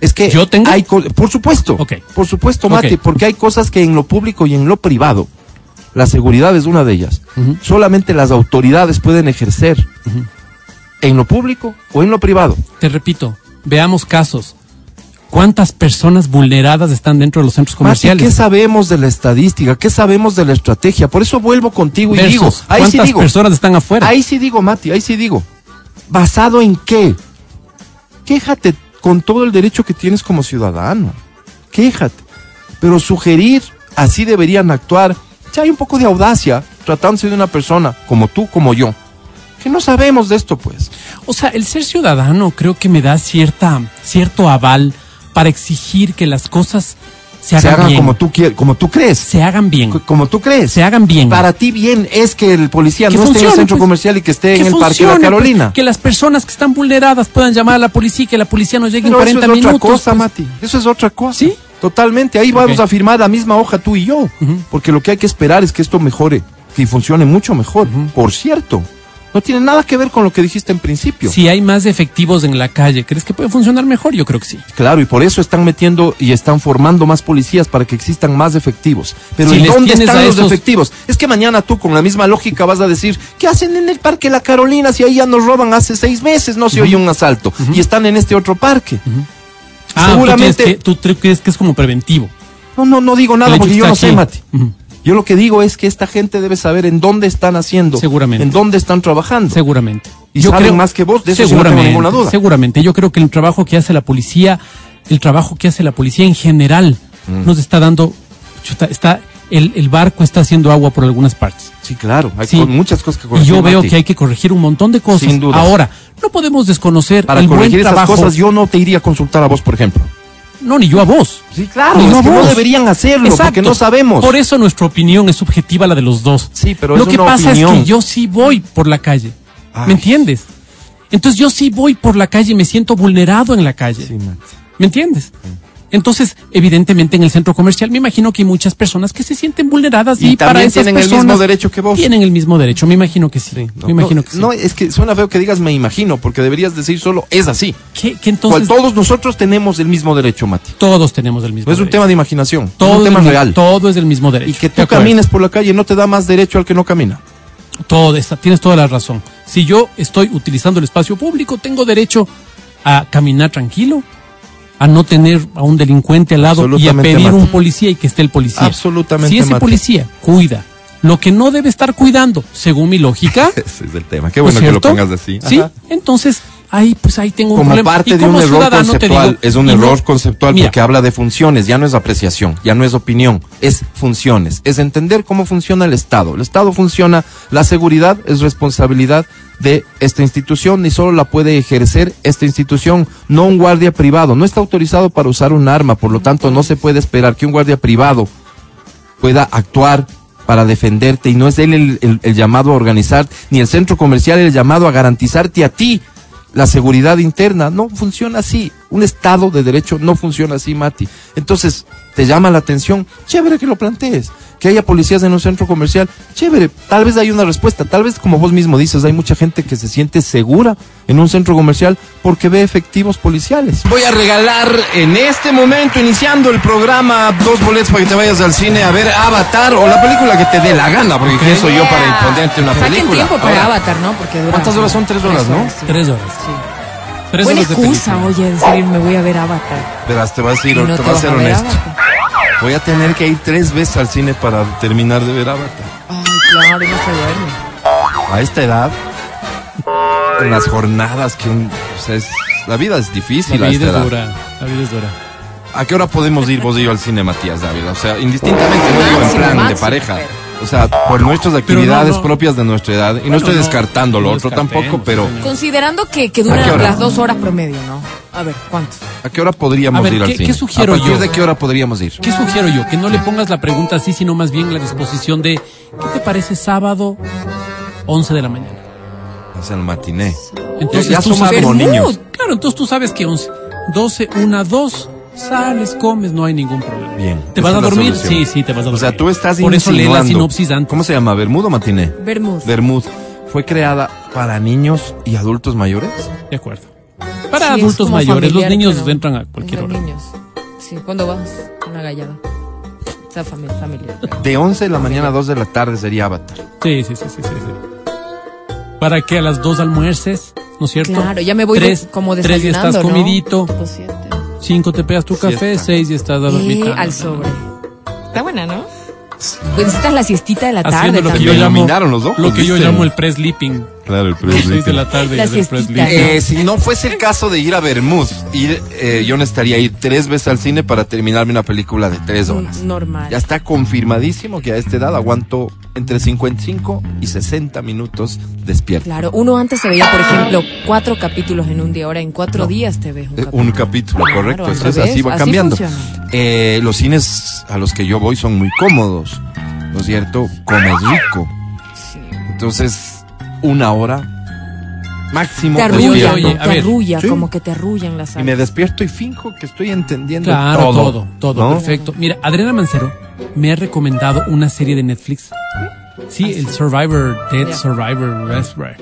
Es que ¿Yo tengo? hay por supuesto, Ok. por supuesto. Mati, porque hay cosas que en lo público y en lo privado, la seguridad es una de ellas. Solamente las autoridades pueden ejercer. En lo público o en lo privado. Te repito, veamos casos. ¿Cuántas personas vulneradas están dentro de los centros comerciales? ¿qué sabemos de la estadística? ¿Qué sabemos de la estrategia? Por eso vuelvo contigo y Versus, digo, ahí sí ¿Cuántas digo, personas están afuera? Ahí sí digo, Mati, ahí sí digo. ¿Basado en qué? Quéjate con todo el derecho que tienes como ciudadano. Quéjate. Pero sugerir así deberían actuar. Ya hay un poco de audacia tratándose de una persona como tú, como yo, que no sabemos de esto, pues. O sea, el ser ciudadano creo que me da cierta, cierto aval para exigir que las cosas se hagan, Se hagan bien. como tú quieres, como tú crees. se hagan bien. Co- Como tú crees. Se hagan bien. Para ti bien es que el policía Que no esté en el centro pues. comercial y que esté Que en el Parque de la funcione, Carolina. pues, que las personas que están vulneradas puedan llamar a la policía y que la policía nos llegue Pero en eso 40 es otra minutos. cosa, pues. Mati. Eso es otra cosa. ¿Sí? Totalmente. Ahí vamos a firmar la misma hoja tú y yo. Porque lo que hay que esperar es que esto mejore, que funcione mucho mejor. Por cierto, no tiene nada que ver con lo que dijiste en principio. Si hay más efectivos en la calle, ¿crees que puede funcionar mejor? Yo creo que sí. Claro, y por eso están metiendo y están formando más policías para que existan más efectivos. Pero Si ¿en dónde están los esos- efectivos? Es que mañana tú con la misma lógica vas a decir, ¿qué hacen en el Parque La Carolina si ahí ya nos roban hace seis meses? No se oye un asalto. Y están en este otro parque. Ah, Seguramente- ¿tú crees, que, tú tre- crees que es como preventivo. No, no, no digo nada porque yo no sé. Mati. Yo lo que digo es que esta gente debe saber en dónde están haciendo. Seguramente. En dónde están trabajando. Seguramente. Y saben más que vos, de eso sí no tengo ninguna duda. Seguramente. Yo creo que el trabajo que hace la policía, el trabajo que hace la policía en general, Mm. nos está dando, está, el, el barco está haciendo agua por algunas partes. Sí, claro. Hay Sí. co- muchas cosas que Y corregir. yo veo Mati. que hay que corregir un montón de cosas. Sin duda. Ahora, no podemos desconocer Para el buen corregir esas trabajo. cosas, yo no te iría a consultar a vos, por ejemplo. No, ni yo a vos. Sí, claro. Es que no vos. deberían hacerlo porque Exacto. no sabemos. Por eso nuestra opinión es subjetiva la de los dos. Sí, pero Lo es que una pasa es que yo sí voy por la calle. Ay. ¿Me entiendes? Entonces yo sí voy por la calle y me siento vulnerado en la calle. Sí. ¿Me entiendes? Entonces, evidentemente en el centro comercial me imagino que hay muchas personas que se sienten vulneradas y, Y para esas tienen el personas mismo derecho que vos. Tienen el mismo derecho, me imagino que sí. Sí, no, me imagino no, que sí. no, es que suena feo que digas me imagino, porque deberías decir solo es así. que, Cual entonces todos nosotros tenemos el mismo derecho, Mati. todos tenemos el mismo No es un derecho. tema de imaginación, todo es un tema el real. Todo es el mismo derecho. Y que tú camines por la calle no te da más derecho al que no camina. Todo está, tienes toda la razón. Si yo estoy utilizando el espacio público, tengo derecho a caminar tranquilo, a no tener a un delincuente al lado y a pedir Mati. un policía y que esté el policía. Absolutamente, Si ese Mati. policía cuida lo que no debe estar cuidando, según mi lógica, Ese es el tema. Qué ¿no es bueno que lo pongas así. Sí, Ajá. entonces ahí pues ahí tengo un Como problema. parte Y de un error conceptual, digo, es un no- error conceptual Mira, porque habla de funciones, ya no es apreciación, ya no es opinión, es funciones, es entender cómo funciona el Estado. El Estado funciona, la seguridad es responsabilidad de esta institución y solo la puede ejercer esta institución, no un guardia privado. No está autorizado para usar un arma, por lo tanto no se puede esperar que un guardia privado pueda actuar para defenderte y no es él el, el- el llamado a organizar, ni el centro comercial el llamado a garantizarte a ti la seguridad interna. No funciona así. Un Estado de Derecho no funciona así, Mati. Entonces, te llama la atención, chévere que lo plantees. Que haya policías en un centro comercial, chévere. Tal vez hay una respuesta. Tal vez, como vos mismo dices, hay mucha gente que se siente segura en un centro comercial porque ve efectivos policiales. Voy a regalar en este momento, iniciando el programa, dos boletos para que te vayas al cine a ver Avatar o la película que te dé la gana, porque ¿quién soy yo para imponerte una Saquen película? tiempo para Ahora, Avatar, ¿no? Porque dura- ¿Cuántas horas son? Tres horas, ¿no? sí. Tres horas. Sí. Tres Buena excusa, oye, decir, me voy a ver Avatar. Verás, te vas a ir, no te te vas a vas ser a honesto. Voy a tener que ir tres veces al cine para terminar de ver Avatar. Ay, claro, no se duerme. A esta edad, en las jornadas que un, o sea, es- la vida es difícil La a esta vida es edad. dura. La vida es dura. ¿A qué hora podemos ir vos y yo al cine, Matías Dávila? O sea, indistintamente, no digo en Máximo, plan de pareja. pero- O sea, por nuestras actividades no. propias de nuestra edad. Y no Bueno, estoy no, descartando lo no otro tampoco, pero sí. Considerando que, que ¿A qué duran las dos horas promedio, ¿no? A ver, ¿cuánto? ¿a qué hora podríamos A ver, ir al ¿qué- cine? qué sugiero ¿A partir yo? de qué hora podríamos ir? ¿Qué sugiero yo? Que no le pongas la pregunta así, sino más bien la disposición de ¿qué te parece sábado 11 de la mañana? Sea, el matiné. Entonces ya tú somos sabes, como niños. Claro, entonces tú sabes que 11, 12, 1, 2, sales, comes, no hay ningún problema. Bien. ¿Te vas a dormir? solución. Sí, sí, te vas a O dormir. sea, tú estás Por eso lee la sinopsis antes. ¿Cómo se llama? ¿Bermudo o matiné? Vermouth. Bermud. ¿Fue creada para niños y adultos mayores? De acuerdo. Para Sí, adultos mayores, los niños entran a cualquier los hora. niños. Sí, ¿cuándo vas? Una gallada. O sea, familia, familia. De 11 de la mañana a 2 de la tarde sería Avatar. Sí, sí, sí, sí, sí, sí. Para que a las 2 almuerces, ¿no es cierto? Claro, ya me voy tres, de- como Tres y desayunando, estás ¿no? comidito. Siete. Cinco te pegas tu café, Siesta. seis y estás a dormir. Eh, al sobre. Está buena, ¿no? Pues necesitas la siestita de la tarde Haciendo lo que yo llamo, los ojos, lo que yo llamo el pre-sleeping. Claro, el Seis de la tarde. La. Eh, si no fuese el caso de ir a Bermud, ir, eh, yo necesitaría ir tres veces al cine para terminarme una película de tres horas. Normal. Ya está confirmadísimo que a esta edad aguanto entre 55 y 60 minutos despierto. Claro, uno antes se veía, por ejemplo, cuatro capítulos en un día, ahora en cuatro días te ves un Eh, capítulo. Un capítulo, Claro, correcto. Entonces revés, así va cambiando. Eh, los cines a los que yo voy son muy cómodos, ¿no es cierto? Comes rico. Sí. Entonces, una hora máximo Te arrulla, oye, ¿no? a te arrulla, Sí. como que te arrullan las Y me alas. despierto y finjo que estoy entendiendo Claro, todo. todo, todo, ¿no? perfecto. Mira, Adriana Mancero me ha recomendado una serie de Netflix. Sí, el Survivor, Dead. Survivor, Raspberry.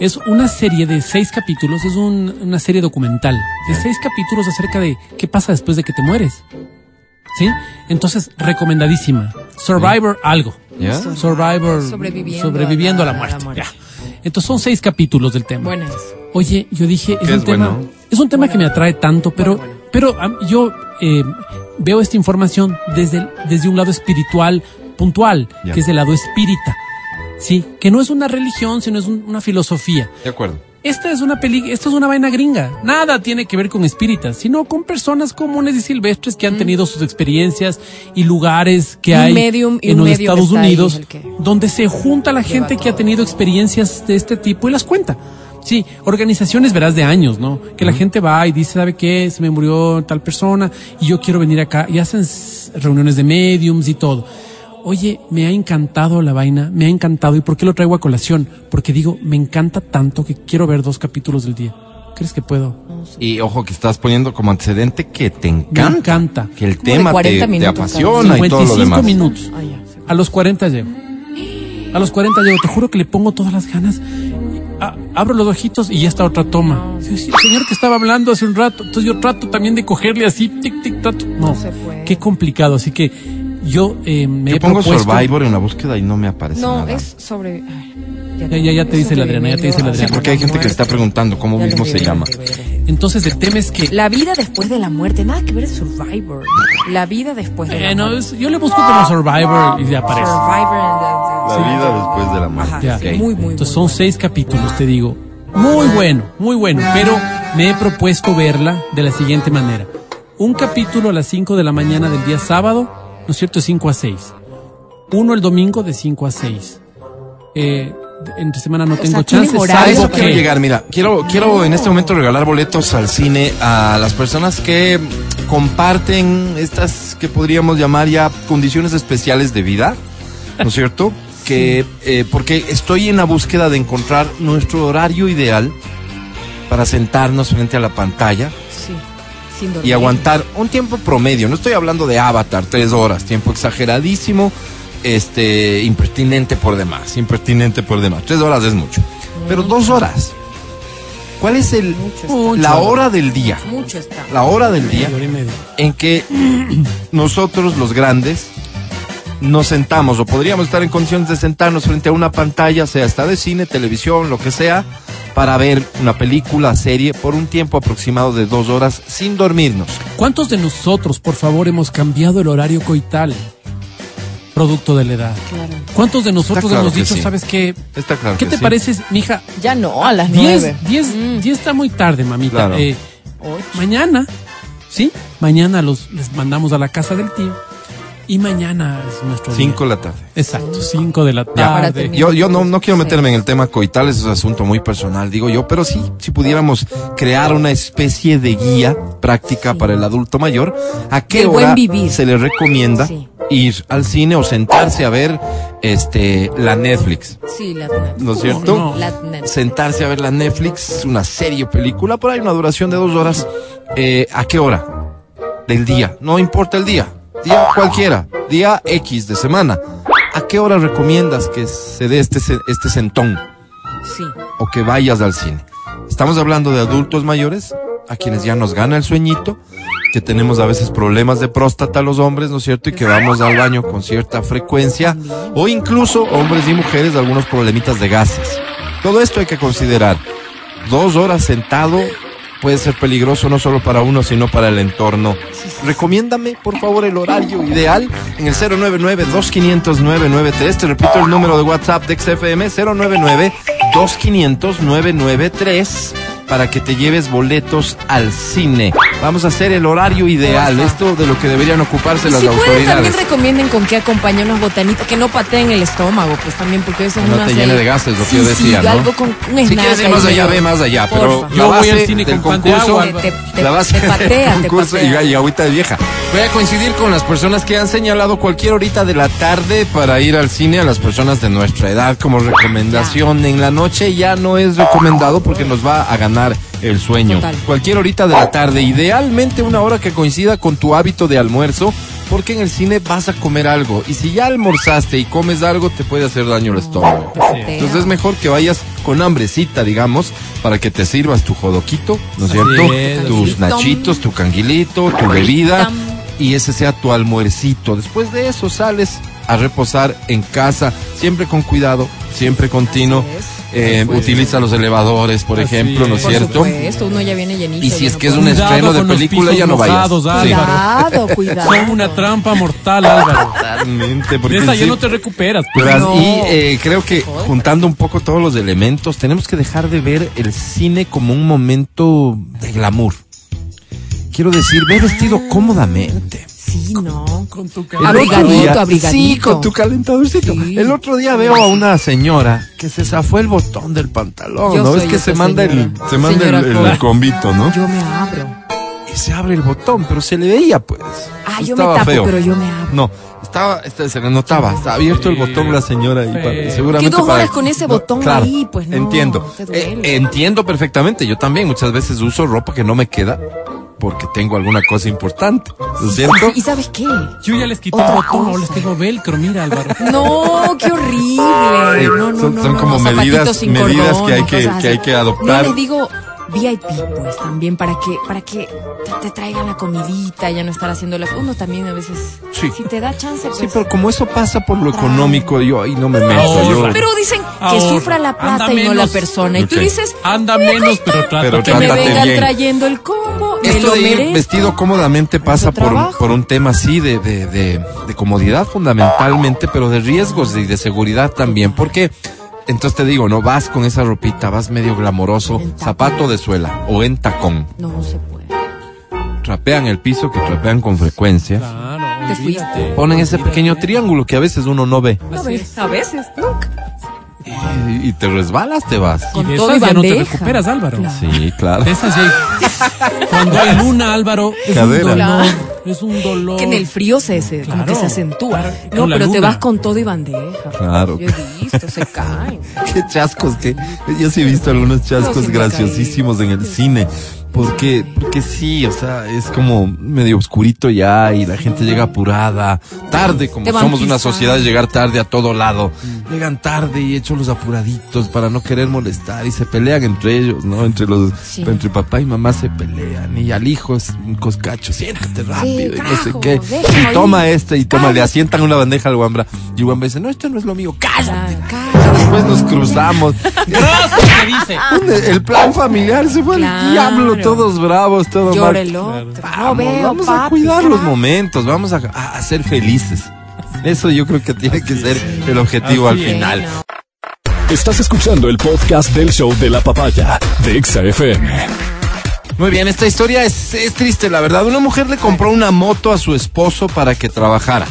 Es una serie de seis capítulos, es un- una serie documental de seis capítulos acerca de qué pasa después de que te mueres. ¿Sí? Entonces, recomendadísima. Survivor algo. Survivor Sobreviviendo sobreviviendo, a a la- la, a la muerte. muerte. Entonces son seis capítulos del tema. Buenas. Oye, yo dije, es un es tema, bueno. es un tema Bueno, que me atrae tanto, pero, bueno, bueno. pero yo eh, veo esta información desde, el- desde un lado espiritual puntual, Ya. que es el lado espírita. Sí, que no es una religión, sino es un- una filosofía. De acuerdo. Esta es una peli, esto es una vaina gringa. Nada tiene que ver con espíritas, sino con personas comunes y silvestres que han tenido sus experiencias y lugares que hay medium en los Estados Unidos, que donde se junta la gente que ha tenido experiencias de este tipo y las cuenta. Sí, organizaciones verás de años, ¿no? Que la gente va y dice, ¿sabe qué? Se me murió tal persona y yo quiero venir acá y hacen reuniones de mediums y todo. Oye, me ha encantado la vaina, me ha encantado. ¿Y por qué lo traigo a colación? Porque digo, me encanta tanto que quiero ver dos capítulos del día. ¿Crees que puedo? Y ojo que estás poniendo como antecedente que te encanta. Me encanta. Que el Como tema te, 40 te minutos, apasiona y todo lo 55 demás. minutos. Ah. A los 40 llego. A los 40 llego. Te juro que le pongo todas las ganas. A- abro los ojitos y ya está otra toma. Sí, sí, el señor que estaba hablando hace un rato. Entonces yo trato también de cogerle así, tic, tic, trato. No, se puede. qué complicado. Así que yo eh, me Yo he pongo propuesto- Survivor en la búsqueda y no me aparece No, nada. es sobre. ay, Ya, ya, ya te dice la Adriana, ya te dice la Sí, Adriana. porque hay gente que le está preguntando cómo mismo se llama. Entonces el tema es que... La vida después de la muerte, nada que ver es Survivor. La vida después de la no, muerte. es- yo le busco como Survivor y ya aparece. Survivor and the- La vida después de la muerte. Ajá, Ya. sí, muy, muy, Entonces muy son seis capítulos, te digo. Muy bueno, muy bueno. Pero me he propuesto verla de la siguiente manera. Un capítulo a las 5 de la mañana del día sábado, ¿no es cierto? De 5 a 6. Uno el domingo de 5 a 6. Eh, entre semana no O tengo sea, tienen chance. horario A eso quiero que- llegar, mira, quiero, quiero en este momento regalar boletos al cine a las personas que comparten estas que podríamos llamar ya condiciones especiales de vida, ¿no es cierto? Que, eh, porque estoy en la búsqueda de encontrar nuestro horario ideal para sentarnos frente a la pantalla. Y aguantar un tiempo promedio. No estoy hablando de Avatar, tres horas, tiempo exageradísimo, este, impertinente por demás, impertinente por demás. Tres horas es mucho, pero dos horas. ¿Cuál es el Mucho está. Mucho. la hora del día? Mucho está. La hora del día en que nosotros los grandes nos sentamos o podríamos estar en condiciones de sentarnos frente a una pantalla, sea esta de cine, televisión, lo que sea, para ver una película, serie, por un tiempo aproximado de dos horas sin dormirnos. ¿Cuántos de nosotros, por favor, hemos cambiado el horario coital? Producto de la edad. Claro. ¿Cuántos de nosotros claro hemos que dicho, sí. sabes qué? Está claro ¿Qué que te sí. parece, mija? Ya no, a las 10, nueve. 10, Mm. 10 está muy tarde, mamita. Claro. Eh, mañana, ¿sí? Mañana los les mandamos a la casa del tío. Y mañana es nuestro día. Cinco de la tarde. Exacto, 5 de la Ya. Para tarde. Yo, yo no, no quiero meterme en el tema coital, es un asunto muy personal, digo yo, pero sí, si pudiéramos crear una especie de guía práctica para el adulto mayor, ¿a qué hora vivir. se le recomienda Sí. ir al cine o sentarse a ver este la Netflix? Sí, la net. ¿No es cierto? No. La. Sentarse a ver la Netflix, una serie o película, por ahí una duración de dos horas. Eh, ¿A qué hora? Del día. No importa el día. Día cualquiera. Día X de semana. ¿A qué hora recomiendas que se dé este, este sentón Sí. o que vayas al cine? Estamos hablando de adultos mayores, a quienes ya nos gana el sueñito, que tenemos a veces problemas de próstata los hombres, ¿no es cierto? Y que vamos al baño con cierta frecuencia, o incluso hombres y mujeres algunos problemitas de gases. Todo esto hay que considerar. Dos horas sentado puede ser peligroso no solo para uno, sino para el entorno. Recomiéndame, por favor, el horario ideal en el 099-2500-993. Te repito el número de WhatsApp de XFM, 2500-993 para que te lleves boletos al cine. Vamos a hacer el horario ideal, esto de lo que deberían ocuparse Y las si pueden, también autoridades. recomienden con qué acompañar unas botanitas que no pateen el estómago, pues también, porque eso no te llene de gases, lo que yo decía, ¿no? algo con un Si quieres ir más allá, ve más allá, pero Yo voy base al cine del con concurso, agua, Te, te- la base te del patea, te concurso patea. y, y agüita de vieja. Voy a coincidir con las personas que han señalado cualquier horita de la tarde para ir al cine a las personas de nuestra edad como recomendación. En la noche ya no es recomendado porque nos va a ganar el sueño. Total. Cualquier horita de la tarde, idealmente una hora que coincida con tu hábito de almuerzo. Porque en el cine vas a comer algo y si ya almorzaste y comes algo te puede hacer daño al estómago. Patea. Entonces es mejor que vayas con hambrecita, digamos, para que te sirvas tu jodoquito, ¿no es cierto? Tus Canguilito. nachitos, tu canguilito, tu bebida y ese sea tu almuercito. Después de eso sales a reposar en casa, siempre con cuidado, siempre continuo. Eh, utiliza los elevadores, por ejemplo, ¿no es cierto? supuesto, uno ya viene llenito. Y si ya es no que es un Cuidado estreno de película, ya no vayas. Sí. Álvaro. Cuidado, cuidado. Son una trampa mortal, Álvaro. Totalmente, porque esa ya sí- no te recuperas. pues. No. Y eh, creo que juntando un poco todos los elementos, tenemos que dejar de ver el cine como un momento de glamour. Quiero decir, ve vestido cómodamente. Sí, no. Con tu Abrigadito, día- abrigadito. Sí, con tu calentadorcito. Sí. El otro día veo a una señora que se zafó el botón del pantalón, Yo ¿no? soy Es que se manda el, se manda el, combito, ¿no? Yo me abro. Y se abre el botón, pero se le veía, pues. Ah, yo me tapo, feo. pero yo me abro. No, estaba, este, se le notaba, estaba abierto el botón la señora y para- seguramente ¿Qué dos para- horas con ese botón ahí? Pues no, Entiendo. Eh, entiendo perfectamente. Yo también muchas veces uso ropa que no me queda porque tengo alguna cosa importante. ¿No es cierto? ¿Y sabes qué? Yo ya les quité un botón, ahora les tengo velcro, mira, Álvaro. No, qué horrible. No, no, son- no, son no, como medidas- medidas cordón que hay que- que hay que adoptar. No les digo VIP, pues también para que para que te, te traigan la comidita, ya no estar haciendo la uno también a veces Sí. si te da chance pues. Sí, pero como eso pasa por lo económico, yo ahí no me meto. Ahorra. Yo, Pero dicen que sufra la plata anda y no la persona y tú dices Anda menos, pero trata. Pero que me vengan bien. trayendo el combo, me Esto lo de ir vestido cómodamente pasa por, por un tema así de, de, de, de comodidad fundamentalmente, pero de riesgos y de seguridad también. Porque, entonces te digo, no vas con esa ropita, vas medio glamoroso, zapato de suela o en tacón. No, no se puede. Trapean el piso que trapean con frecuencia. Claro, Te olvídate. Ponen ese pequeño triángulo que a veces uno no ve. A veces, a veces, nunca. Y, y te resbalas, te vas. Y de todo y esas ya no te recuperas, Álvaro. Claro. Sí, claro. De esas ya hay- Cuando hay luna, Álvaro, es Cadera. un dolor. Claro. Es un dolor. Que en el frío se, se como que se acentúa. Claro, No, pero te vas con todo y bandeja. Claro. Yo he visto, se caen. Qué chascos que yo sí he visto algunos chascos graciosísimos en el cine. Porque, porque sí, o sea, es como medio oscurito ya y la gente llega apurada, tarde, como somos una sociedad de llegar tarde a todo lado. Llegan tarde y hechos los apuraditos para no querer molestar y se pelean entre ellos, ¿no? Entre los, Sí. entre papá y mamá se pelean y al hijo es un coscacho, siéntate rápido y no sé qué. Y toma este y toma, le asientan una bandeja al guambra y guambra dice, no, esto no es lo mío, cállate. Cállate. Después nos cruzamos. Gracias, se dice. Un- El plan familiar se fue al Claro. diablo, todos bravos, todo mal. Otro. No Vamos, veo, vamos a cuidar los momentos, vamos a, a- a ser felices. Eso yo creo que tiene que ser el objetivo al es. final. Estás escuchando el podcast del show de la papaya de Exa FM. Muy bien, esta historia es, es triste, la verdad. Una mujer le compró una moto a su esposo para que trabajara.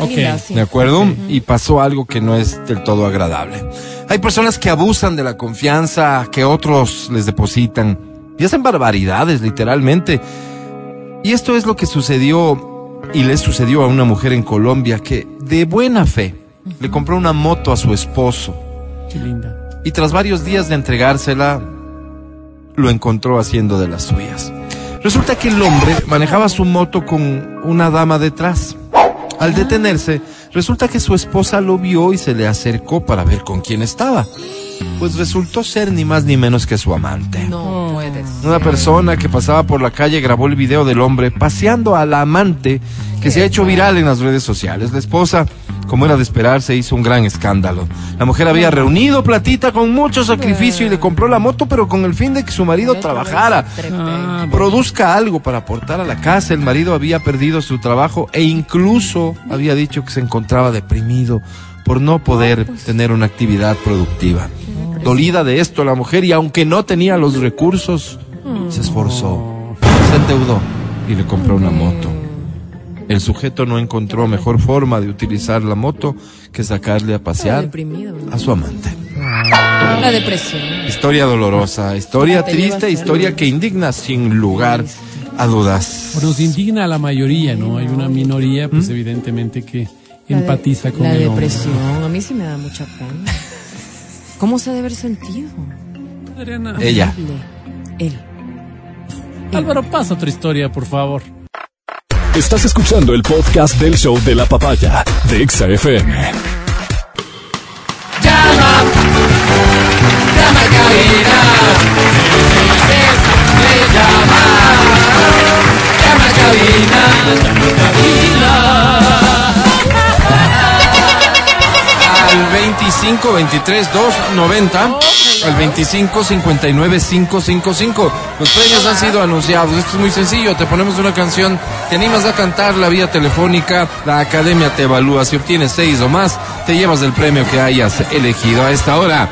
Qué Ok. linda, sí. ¿De acuerdo? Y pasó algo que no es del todo agradable. Hay personas que abusan de la confianza que otros les depositan y hacen barbaridades, literalmente. Y esto es lo que sucedió y le sucedió a una mujer en Colombia que de buena fe le compró una moto a su esposo Qué linda. y tras varios días de entregársela lo encontró haciendo de las suyas. Resulta que el hombre manejaba su moto con una dama detrás. Al detenerse, resulta que su esposa lo vio y se le acercó para ver con quién estaba. Pues resultó ser ni más ni menos que su amante. No puedes. Una persona que pasaba por la calle grabó el video del hombre paseando a la amante que se ha hecho viral en las redes sociales. La esposa, como era de esperarse, hizo un gran escándalo. La mujer había reunido platita con mucho sacrificio y le compró la moto, pero con el fin de que su marido trabajara. Produzca algo para aportar a la casa. El marido había perdido su trabajo e incluso había dicho que se encontraba deprimido por no poder tener una actividad productiva. dolida de esto la mujer y aunque no tenía los recursos, se esforzó, se endeudó y le compró una moto. El sujeto no encontró mejor forma de utilizar la moto que sacarle a pasear a su amante. La depresión. Historia dolorosa, historia triste, historia que indigna sin lugar a dudas. Nos indigna a la mayoría, ¿no? Hay una minoría, pues evidentemente que La de- empatiza con la el hombre. depresión. A mí sí me da mucha pena. ¿Cómo se ha de haber sentido? Adriana. Ella. Él. Álvaro, pasa otra historia, por favor. Estás escuchando el podcast del show de la papaya de Exa FM. Al 25 23 2 90 al 25 59 555. Los premios han sido anunciados. Esto es muy sencillo. Te ponemos una canción, te animas a cantar la vía telefónica, la academia te evalúa. Si obtienes seis o más, te llevas el premio que hayas elegido a esta hora.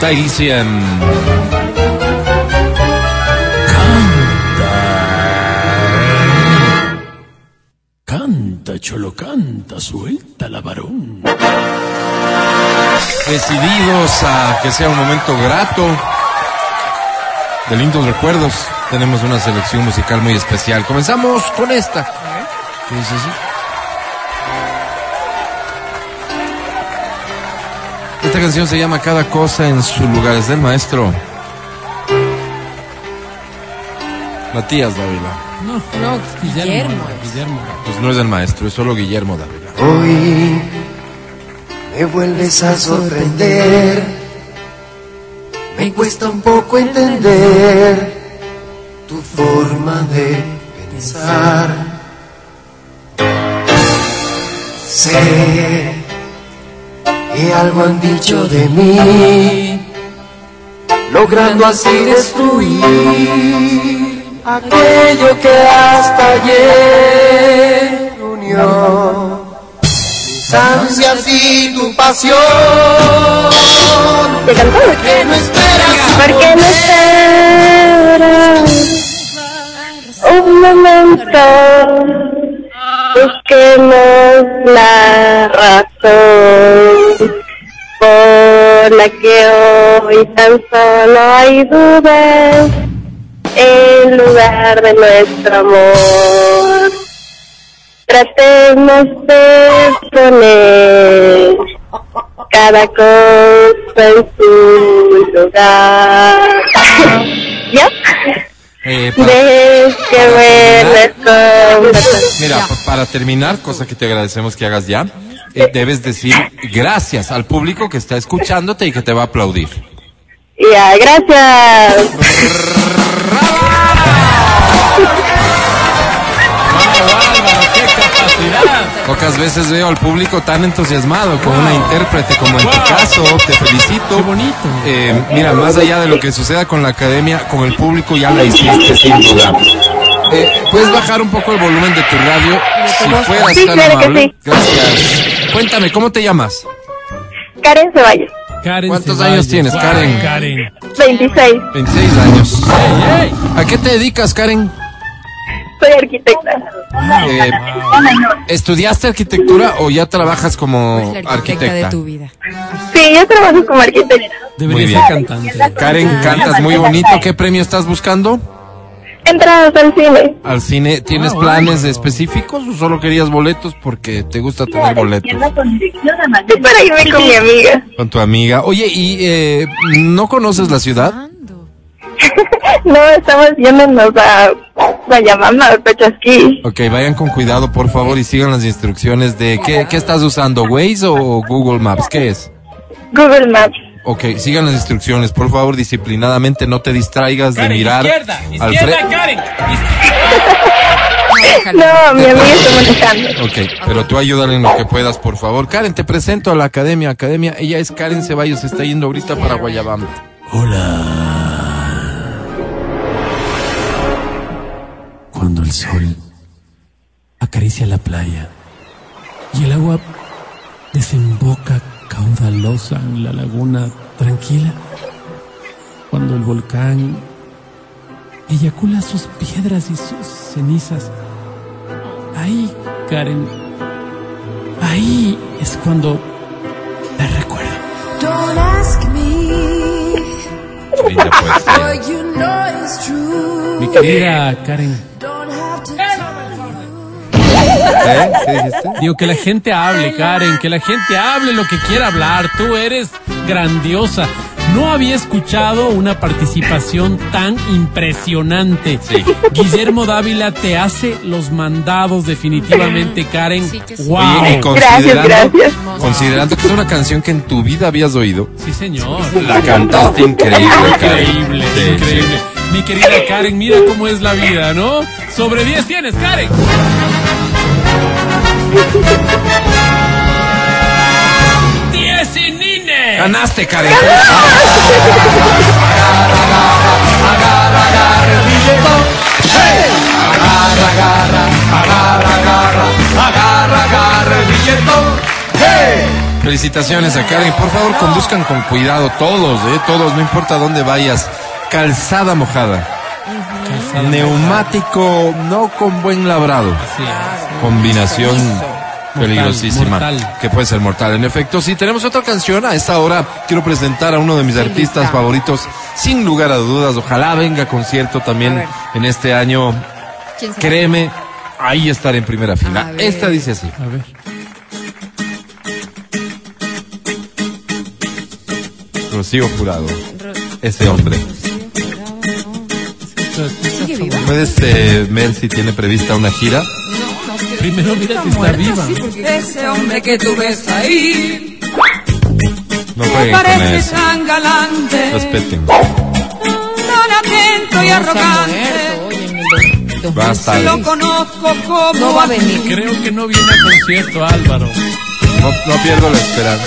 Tailician. Canta, cholo, canta, suelta la varón. Decididos a que sea un momento grato, de lindos recuerdos, tenemos una selección musical muy especial. Comenzamos con esta. Sí, sí, sí. Esta canción se llama Cada cosa en su lugar, es del maestro Matías Dávila. No, No, Guillermo. Guillermo. Pues no es del maestro, es solo Guillermo Dávila. Hoy me vuelves a sorprender. Me cuesta un poco entender tu forma de pensar. Sé que algo han dicho de mí, logrando así destruir aquello que hasta ayer unió ansias y tu pasión. ¿Por qué no esperas? ¿Por qué no esperas un momento? Busquemos la razón por la que hoy tan solo hay dudas en lugar de nuestro amor. Tratemos de poner cada cosa en su lugar. ¿Ya? Eh, para- que me respondas. Mira, pa- para terminar, cosa que te agradecemos que hagas ya, eh, debes decir gracias al público que está escuchándote y que te va a aplaudir. Ya, gracias. Pocas veces veo al público tan entusiasmado con una intérprete como en tu caso, te felicito. Qué bonito. Eh, mira, más allá de lo que suceda con la academia, con el público ya la hiciste sin duda. Eh, ¿Puedes bajar un poco el volumen de tu radio? Si fueras Sí, tan claro que amable. sí. Gracias. Cuéntame, ¿cómo te llamas? Karen Ceballos, Karen ¿Cuántos Ceballos. años tienes, Karen? Karen. 26. 26 años. ¿A qué te dedicas, Karen? Soy arquitecta. Eh, ¿Estudiaste arquitectura o ya trabajas como Es la arquitecta de arquitecta? tu vida. Sí, yo trabajo como arquitecta. Debería Muy ser bien. cantante. Karen, cantas muy bonito. ¿Qué premio estás buscando? Entradas al cine. ¿Al cine tienes planes específicos o solo querías boletos porque te gusta tener boletos? Sí, para irme con mi amiga. Con tu amiga. Oye, ¿y eh, no conoces la ciudad? No, estamos yéndonos a Guayamama, a Pechasquí. Ok, vayan con cuidado, por favor, y sigan las instrucciones de... ¿Qué, qué estás usando? ¿Waze o Google Maps? ¿Qué es? Google Maps. Ok, sigan las instrucciones, por favor, disciplinadamente, no te distraigas de mirar al frente. Karen. No, mi amiga está manejando. Ok, pero tú ayúdale en lo que puedas, por favor. Karen, te presento a la academia. Academia, ella es Karen Ceballos, está yendo ahorita para Guayabamba. Cuando el sol acaricia la playa y el agua desemboca caudalosa en la laguna tranquila, cuando el volcán eyacula sus piedras y sus cenizas. Ahí, Karen, ahí es cuando te recuerdo. Don't ask me, Linda poesía. Mi querida Karen, Don't have to tell ¿Eh? ¿Qué dijiste? digo que la gente hable, Karen, que la gente hable lo que quiera hablar. Tú eres grandiosa. No había escuchado una participación tan impresionante. Sí. Guillermo Dávila te hace los mandados definitivamente, Karen. Sí que sí. Wow. Oye, y considerando, gracias. considerando que es una canción que en tu vida habías oído, Sí, señor. la cantaste increíble, Karen. Increíble, Sí, increíble. sí. Mi querida Karen, mira cómo es la vida, ¿no? Sobre 10 tienes, Karen. ¡Diez y Nine! Ganaste, Karen. Felicitaciones a Karen. Por favor, conduzcan con cuidado todos, ¿eh? Todos, no importa dónde vayas. Calzada mojada. Neumático no con buen labrado. Sí, Combinación peligrosísima. mortal. Que puede ser mortal. En efecto, sí, tenemos otra canción. A esta hora quiero presentar a uno de mis artistas lista. favoritos, sin lugar a dudas. Ojalá venga a concierto también en este año. Créeme, ahí estar en primera fila. Esta dice así. A ver. Rocío Jurado. Ese hombre. Sigue viva. ¿Puedes eh, ver si tiene prevista una gira? Primero mira si está viva. Ese hombre que tú ves ahí No me jueguen con parece eso. tan galante, Respeten. tan atento y arrogante. Basta. 2006. Lo conozco como No va a venir. Creo que no viene a concierto, Álvaro. No, no pierdo la esperanza.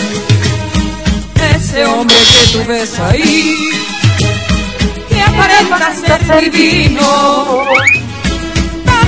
ese hombre que tú ves ahí, que aparenta ser divino,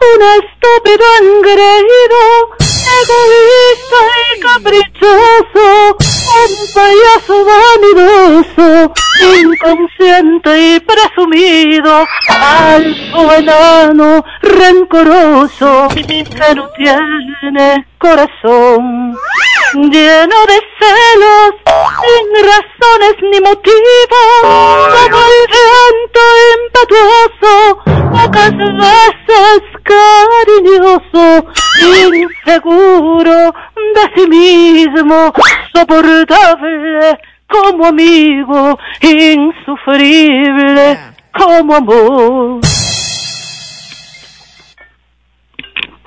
Un estúpido engreído, egoísta y caprichoso, un payaso vanidoso, inconsciente y presumido, alto enano, rencoroso, que no tiene corazón, lleno de celos, sin razones ni motivos, como el viento impetuoso, pocas veces cariñoso, inseguro de sí mismo, soportable como amigo, insufrible como amor.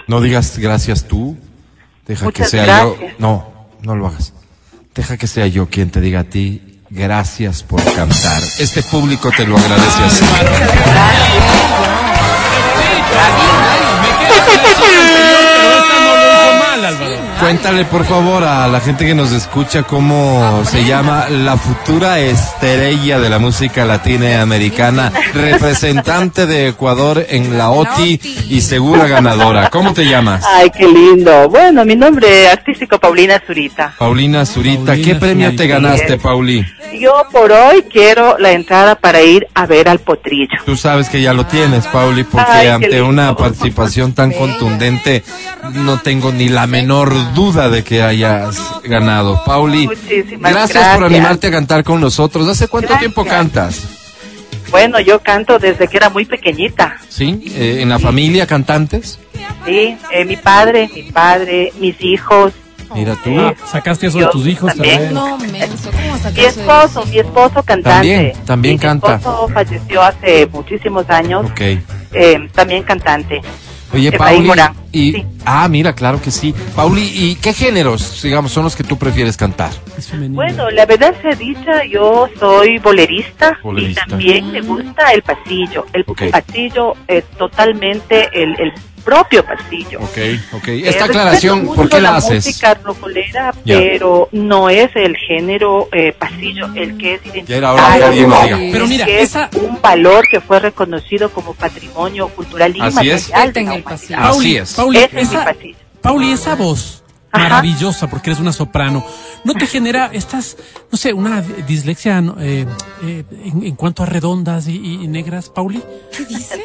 No digas gracias tú. Deja que sea gracias. yo. No, no lo hagas. Deja que sea yo quien te diga a ti gracias por cantar. Este público te lo agradece así. Cuéntale por favor a la gente que nos escucha cómo se llama la futura estrella de la música latina y americana, representante de Ecuador en la OTI y segura ganadora. ¿Cómo te llamas? Ay, qué lindo. Bueno, mi nombre artístico Paulina Zurita. Paulina Zurita. Paulina ¿Qué premio te ganaste, Pauli? Yo por hoy quiero la entrada para ir a ver al potrillo. Tú sabes que ya lo tienes, Pauli, porque Ay, ante lindo. una participación tan contundente no tengo ni la menor duda de que hayas ganado. Pauli, gracias, por animarte a cantar con nosotros. ¿Hace cuánto Gracias. tiempo cantas? Bueno, yo canto desde que era muy pequeñita. ¿Sí? Eh, ¿En la familia cantantes? Sí, eh, mi padre, mi padre, mis hijos, Mira tú. Ah, sacaste eso de tus hijos También. también. No, menso, ¿cómo mi esposo, mi esposo cantante. También, también Sí, canta. Mi esposo falleció hace muchísimos años, Ok. eh, también cantante. Oye, Efraín Pauli, Morán. Y, Sí. ah, mira, claro que sí. Pauli, ¿y qué géneros, digamos, son los que tú prefieres cantar? Bueno, la verdad sea dicha, yo soy bolerista, Bolerista. y también me gusta el pasillo. El pasillo es totalmente el, el propio pasillo. Ok, ok. Eh, Esta aclaración, ¿por qué la la haces? música rocolera, Ya. pero no es el género eh, pasillo el que es Ya era hora que identitario, alguien lo diga. Pero mira, que es esa- un valor que fue reconocido como patrimonio cultural Así inmaterial es. de la. Así Pauli, es. Pauli, Ese es mi esa, pasillo. Pauli, esa voz Ajá. maravillosa, porque eres una soprano, ¿no te genera estas, no sé, una dislexia no, eh, eh, en, en cuanto a redondas y, y negras, Pauli? ¿Qué dices?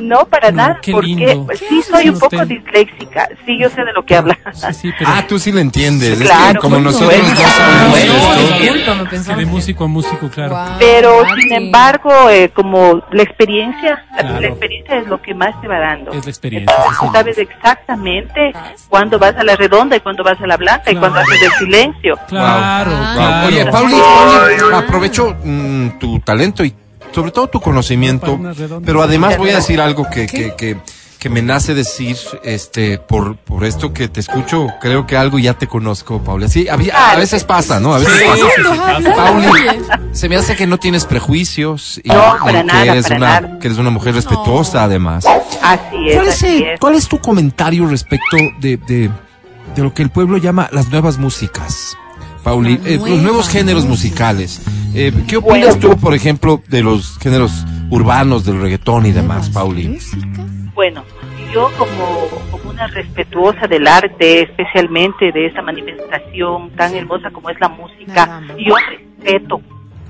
No, para No, nada, qué porque lindo. pues, ¿Qué sí soy un poco usted? disléxica. Sí, yo sé de lo que habla. Sí, sí, pero... Ah, tú sí le entiendes. Es que Claro, como nosotros bueno, no sabemos esto. de músico a músico, claro. Guau, Pero sin embargo, eh, como la experiencia, la- Claro. la experiencia es lo que más te va dando. Es la experiencia, Tú sabes exactamente cuándo vas a la redonda y cuándo vas a la blanca y cuándo haces el silencio. Claro, Wow. claro. Oye, Pauli, Pauli, aprovecho mm, tu talento y sobre todo tu conocimiento, pero además voy a decir algo que, que, que, que me nace decir, este, por, por esto que te escucho, creo que algo ya te conozco, Pauli. Sí, a veces pasa, ¿no? A veces Sí, pasa. sí, sí, se me hace que no tienes prejuicios y, No, y para que, nada, eres para una, nada. que eres una mujer respetuosa además. Así es, ¿Cuál es, así el- es. cuál es tu comentario respecto de, de, de lo que el pueblo llama las nuevas músicas? Pauli, eh, los nuevos géneros música. musicales. Eh, ¿Qué opinas Bueno. tú, por ejemplo, de los géneros urbanos, del reggaetón y demás, Pauli? ¿Música? Bueno, yo como, como una respetuosa del arte, especialmente de esa manifestación tan hermosa como es la música, yo respeto,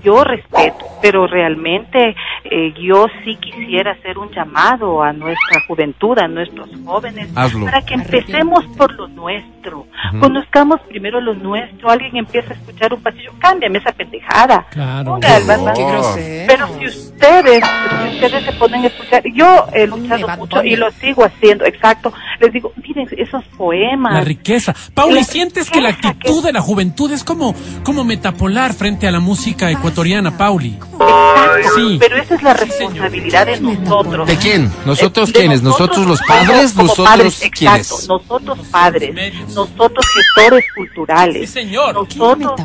yo respeto, pero realmente eh, yo sí quisiera hacer un llamado a nuestra juventud, a nuestros jóvenes, Hazlo. para que empecemos por lo nuestro, conozcamos primero lo nuestro, alguien empieza a escuchar un pasillo, cámbiame esa pendejada, Claro. Ponga el grosero. Pero si ustedes, si ustedes se ponen a escuchar, yo he luchado Bad mucho y lo sigo haciendo, exacto. Les digo, miren esos poemas. La riqueza. Pauli, ¿sientes que la actitud que- de la juventud es como, como metapolar frente a la música ecuatoriana, Pauli? Exacto. Sí. Pero esa es la responsabilidad de nosotros. ¿De quién? ¿Nosotros de quiénes? ¿Nosotros los padres? como ¿Nosotros padres, quiénes? Exacto, nosotros padres, nosotros gestores culturales. Sí, señor. Nosotros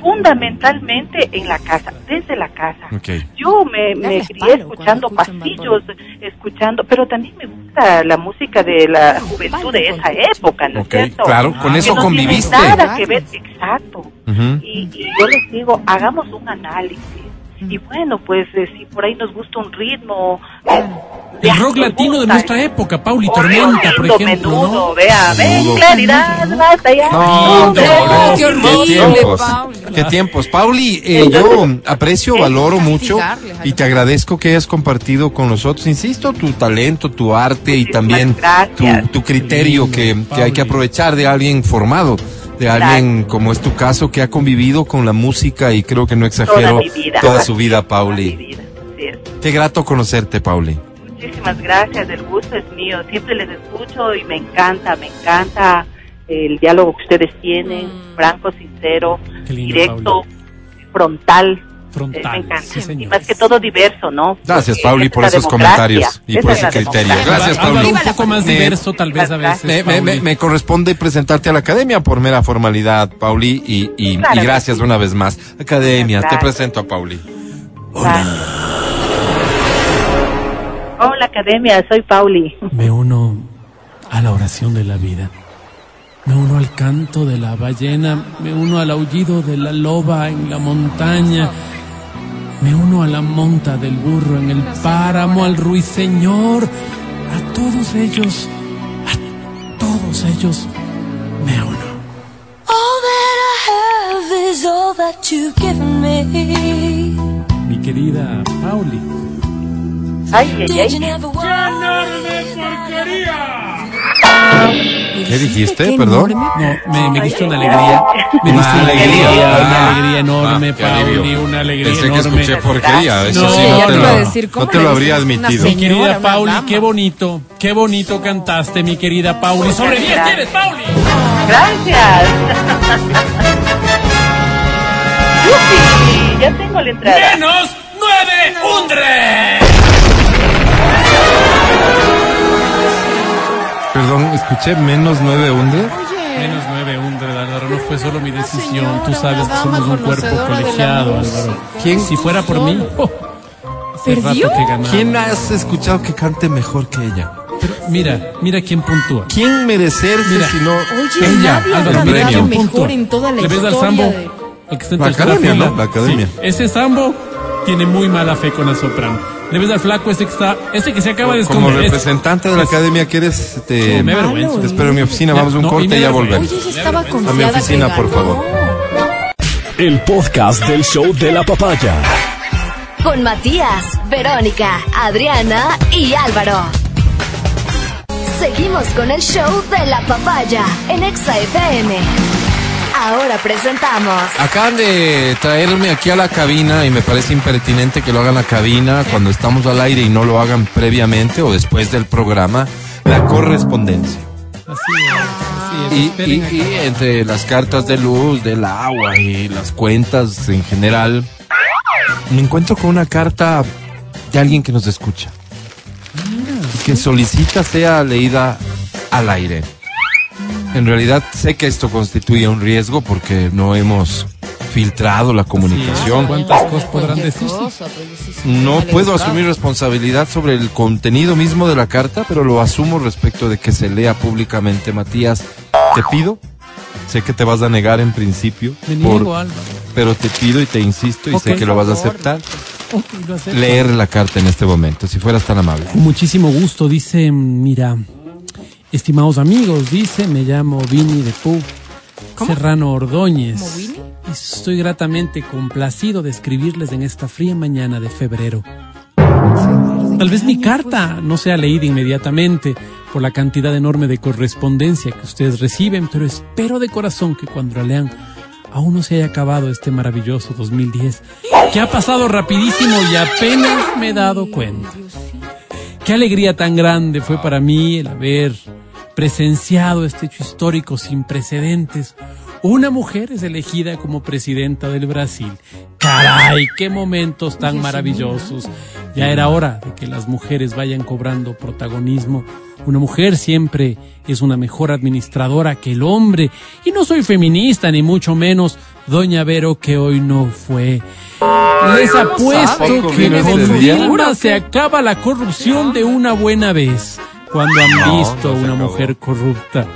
fundamentalmente en la casa, desde la casa. Ok. Yo me, me crié escuchando pasillos, escuchando, pero también me gusta la música de la juventud de esa época, ¿no es Ok, cierto? claro, con Que eso no conviviste. Tiene nada que ver, exacto. Y, y yo les digo, hagamos un análisis. Y bueno, pues eh, si por ahí nos gusta un ritmo. eh, El rock latino de nuestra época, Pauli, Tormenta, por ejemplo, menudo, ¿no? vea, ven, Menudo. claridad, basta ya. No, no, no, qué tiempos, Pauli. qué tiempos. Pauli, eh, yo aprecio, valoro mucho y te agradezco que hayas compartido con nosotros, insisto, tu talento, tu arte y también tu, criterio que, que hay que aprovechar de alguien formado, de alguien como es tu caso que ha convivido con la música y creo que no exagero Toda mi vida. toda su vida, Pauli. vida. Qué grato conocerte, Pauli. Muchísimas gracias, el gusto es mío. Siempre les escucho y me encanta, me encanta el diálogo que ustedes tienen, franco, sincero, lindo, directo, frontal. Frontal, me encanta. sí, señor. y más que todo diverso, ¿no? Gracias, Pauli, por esos comentarios y por es ese criterio. Gracias, Pauli. un poco más Me- diverso, tal vez a veces. Me, corresponde presentarte a la academia por mera formalidad, Pauli, y, y- Claro y que gracias sí. una vez más. Academia, te presento a Pauli. Gracias. Hola, academia, soy Pauli. Me uno a la oración de la vida. Me uno al canto de la ballena. Me uno al aullido de la loba en la montaña. Me uno a la monta del burro en el páramo, al ruiseñor. A todos ellos, a todos ellos me uno. All that I have is all that you've given me. Mi querida Pauli. Ay, ay, Did you ay. never want ¿Qué dijiste? Qué Perdón. enorme. No, me, me diste una alegría. Me diste una alegría. alegría, Ah, una alegría enorme, ah. Pauli, una alegría Pensé que enorme. escuché porquería. Eso No, sí, no te lo, decir, ¿cómo no te le lo dices habría admitido. Mi querida Pauli, qué bonito, qué bonito cantaste, mi querida Pauli. Sobre 10 gracias. tienes, Pauli. Gracias. Yupi, ya tengo la entrada. Menos 9 Undre. Perdón, escuché menos nueve hunde. Menos nueve, Undre, Álvaro, no fue solo mi decisión. señora, Tú sabes que somos un cuerpo colegiado. Álvaro. ¿Quién- Si fuera por mí, oh, ¿Perdió? rato que ganaba. ¿Quién has escuchado que cante mejor que ella? Pero mira, mira quién puntúa. ¿Quién merecerse Mira. si no Oye, ella? Álvaro, el mira quién mejor puntúa. en toda la ¿Le ves al historia sambo? de- El que está en La academia. ¿no? La academia. Sí, ese sambo tiene muy mala fe con la soprano. Le ves al flaco ese que está, ese que se acaba de Como esconder. Ese- representante de la academia que eres, te, No, me avergüenzo. te espero en mi oficina, Ya, vamos a un corte y ya volvemos. Oye, ella estaba A mi oficina, por favor. El podcast del show de la papaya. Con Matías, Verónica, Adriana y Álvaro. Seguimos con el show de la papaya en Exa FM. Ahora presentamos Acaban de traerme aquí a la cabina y me parece impertinente que lo hagan en la cabina cuando estamos al aire y no lo hagan previamente o después del programa, la correspondencia. Así es, así es. Y, entre las cartas de luz, del agua y las cuentas en general, me encuentro con una carta de alguien que nos escucha. y Que solicita sea leída al aire. En realidad sé que esto constituye un riesgo porque no hemos filtrado la comunicación. ¿Cuántas cosas podrán cosa, pues, No puedo educado. asumir responsabilidad sobre el contenido mismo de la carta, pero lo asumo respecto de que se lea públicamente. Matías, te pido, sé que te vas a negar en principio, por- pero te pido y te insisto y sé que lo vas a aceptar, lo leer la carta en este momento, si fueras tan amable. Con muchísimo gusto, dice, mira, estimados amigos, dice, me llamo Vini de Pú, Serrano Ordóñez. Y estoy gratamente complacido de escribirles en esta fría mañana de febrero. Tal vez mi carta no sea leída inmediatamente por la cantidad enorme de correspondencia que ustedes reciben, pero espero de corazón que cuando la lean aún no se haya acabado este maravilloso 2010, que ha pasado rapidísimo y apenas me he dado cuenta. Qué alegría tan grande fue para mí el haber presenciado este hecho histórico sin precedentes. Una mujer es elegida como presidenta del Brasil. Caray, qué momentos tan maravillosos. Ya era hora de que las mujeres vayan cobrando protagonismo. Una mujer siempre es una mejor administradora que el hombre. Y no soy feminista, ni mucho menos, doña Vero, que hoy no fue. Les apuesto ¿Tampoco que con? Dilma se acaba la corrupción de una buena vez. Cuando han No, visto a no una mujer corrupta.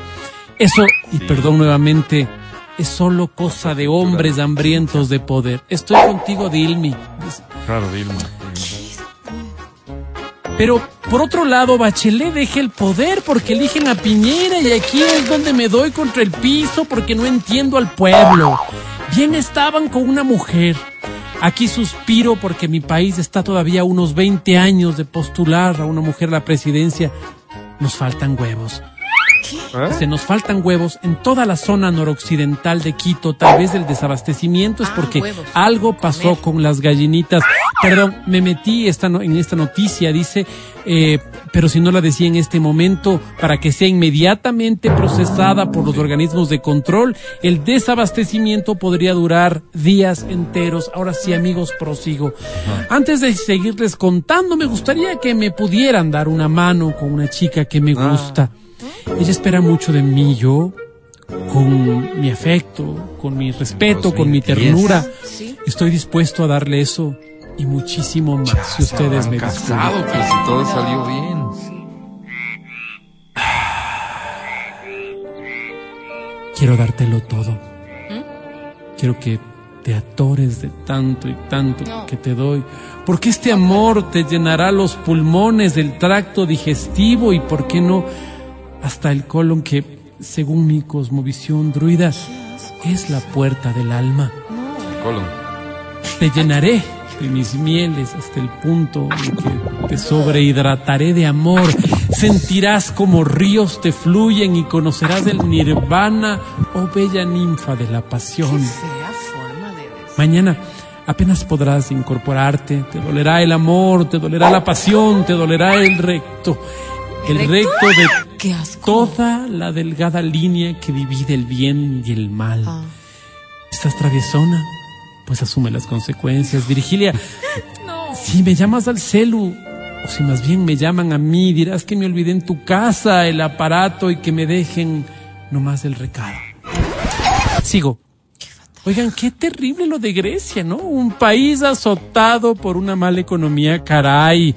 Eso, y perdón nuevamente, es solo cosa de hombres hambrientos de poder. Estoy contigo, Dilmi. Claro, Dilma. Pero por otro lado, Bachelet deja el poder porque eligen a Piñera y aquí es donde me doy contra el piso porque no entiendo al pueblo. Bien estaban con una mujer. Aquí suspiro porque mi país está todavía a unos 20 años de postular a una mujer a la presidencia. Nos faltan huevos. Se nos faltan huevos en toda la zona noroccidental de Quito. Tal vez el desabastecimiento es Ah, porque algo pasó con las gallinitas. Perdón, me metí esta no- en esta noticia, dice, eh, pero si no la decía en este momento, para que sea inmediatamente procesada por los organismos de control, el desabastecimiento podría durar días enteros. Ahora sí, amigos, prosigo. Antes de seguirles contando, me gustaría que me pudieran dar una mano con una chica que me gusta. Ella espera mucho de mí, yo, con mi afecto, con mi respeto, con mi 2010. ternura. Sí. Estoy dispuesto a darle eso y muchísimo más si ustedes me disculpan. casado, pues si todo salió bien. Quiero dártelo todo. Quiero que te atores de tanto y tanto No. que te doy. Porque este amor te llenará los pulmones del tracto digestivo y, ¿por qué no, hasta el colon que, según mi cosmovisión druida, es la puerta del alma? Colon. Te llenaré de mis mieles hasta el punto en que te sobrehidrataré de amor. Sentirás como ríos te fluyen y conocerás el nirvana, oh bella ninfa de la pasión. Mañana apenas podrás incorporarte, te dolerá el amor, te dolerá la pasión, te dolerá el recto. El recto de asco. toda la delgada línea que divide el bien y el mal. Ah. ¿Estás traviesona? Pues asume las consecuencias. Virgilia, si me llamas al celu, O si más bien me llaman a mí, dirás que me olvidé en tu casa el aparato y que me dejen nomás el recado. Sigo. Oigan, qué terrible lo de Grecia, ¿no? Un país azotado por una mala economía, caray.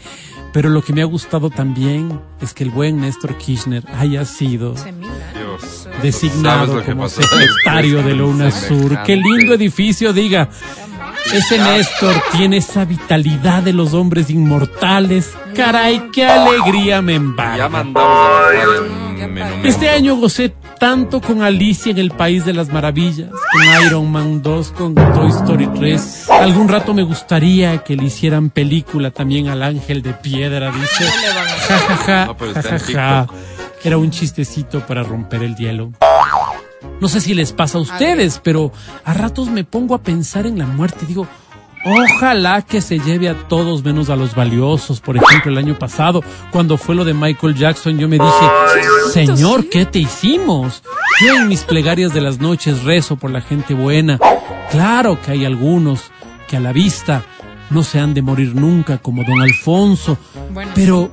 Pero lo que me ha gustado también es que el buen Néstor Kirchner haya sido Dios. designado ¿Sabes lo que como secretario de la? UNASUR. Qué lindo edificio, diga. Ese Néstor tiene esa vitalidad de los hombres inmortales. Caray, qué alegría me Ya embarga. Este año gocé tanto con Alicia en el País de las Maravillas, con Iron Man 2, con Toy Story 3. Algún rato me gustaría que le hicieran película también al Ángel de Piedra, dice. Ja, ja, ja, No, pero ja, está en ja. Era un chistecito para romper el hielo. No sé si les pasa a ustedes, pero a ratos me pongo a pensar en la muerte. Digo, ojalá que se lleve a todos menos a los valiosos. Por ejemplo, el año pasado, cuando fue lo de Michael Jackson, yo me dije, Señor, ¿qué te hicimos? Yo en mis plegarias de las noches rezo por la gente buena. Claro que hay algunos que a la vista no se han de morir nunca, como don Alfonso, pero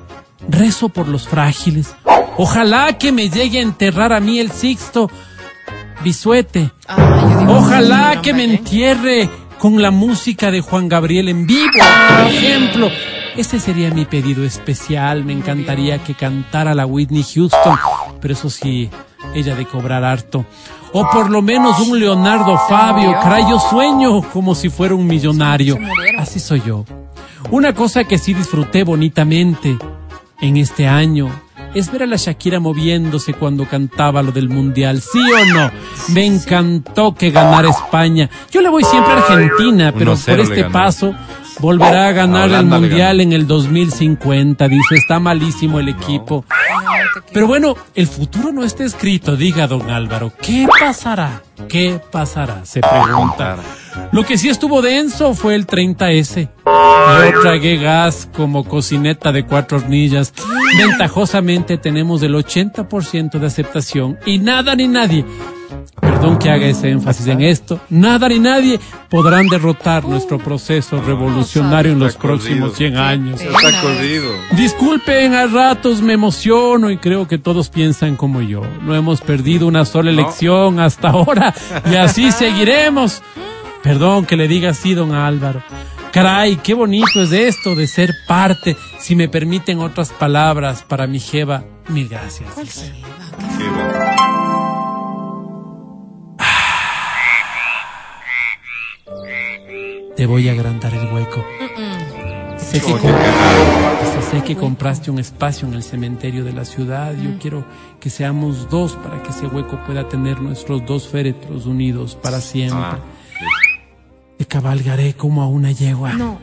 rezo por los frágiles. Ojalá que me llegue a enterrar a mí el Sixto Bisuete. Ojalá que me entierre con la música de Juan Gabriel en vivo, por ejemplo. Ese sería mi pedido especial. Me encantaría que cantara la Whitney Houston, pero eso sí, ella de cobrar harto. O por lo menos un Leonardo Fabio. Caray, yo sueño como si fuera un millonario. Así soy yo. Una cosa que sí disfruté bonitamente en este año es ver a la Shakira moviéndose cuando cantaba lo del mundial, ¿sí o no? Me encantó que ganara España. Yo le voy siempre a Argentina, pero 1-0 por este paso volverá a ganar A el mundial en el 2050. Dice, está malísimo el equipo. Pero bueno, el futuro no está escrito, diga don Álvaro. ¿Qué pasará? ¿Qué pasará? Se pregunta. Lo que sí estuvo denso fue el 30S. Yo tragué gas como cocineta de cuatro hornillas. Ventajosamente tenemos el 80% de aceptación y nada ni nadie, perdón que haga ese énfasis en esto, nada ni nadie podrán derrotar nuestro proceso revolucionario en los próximos 100 años. Está corrido. Disculpen, a ratos me emociono y creo que todos piensan como yo. No hemos perdido una sola elección hasta ahora y así seguiremos. Perdón que le diga así, don Álvaro. Caray, qué bonito es esto de ser parte, si me permiten otras palabras para mi jeva. Mil gracias. dice. Te voy a agrandar el hueco. Sé que, sé compraste un espacio en el cementerio de la ciudad. Yo quiero que seamos dos para que ese hueco pueda tener nuestros dos féretros unidos para siempre. Ah, Te cabalgaré como a una yegua. No.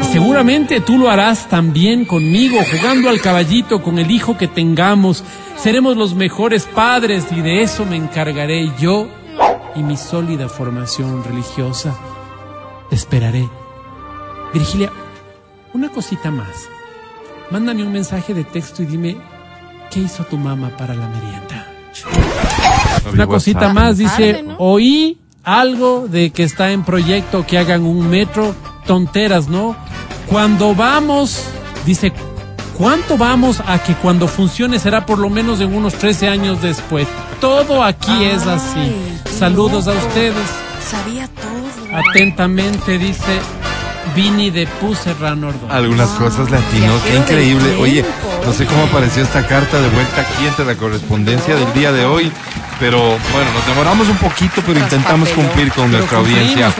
Y seguramente tú lo harás también conmigo, jugando al caballito con el hijo que tengamos. Seremos los mejores padres y de eso me encargaré yo y mi sólida formación religiosa. Te esperaré. Virgilia, una cosita más. Mándame un mensaje de texto y dime qué hizo tu mamá para la merienda. Una cosita más, dice, oí algo de que está en proyecto que hagan un metro, tonteras, ¿no? Cuando vamos, dice, ¿cuánto vamos a que cuando funcione será por lo menos en unos 13 años después? Todo aquí es así. Saludos a ustedes. Sabía todo. Atentamente dice Vini de Puserrano Ordóñez. Algunas cosas latino, qué increíble. Oye, no sé cómo apareció esta carta de vuelta aquí entre la correspondencia del día de hoy, pero bueno, nos demoramos un poquito, pero intentamos cumplir con nuestra audiencia.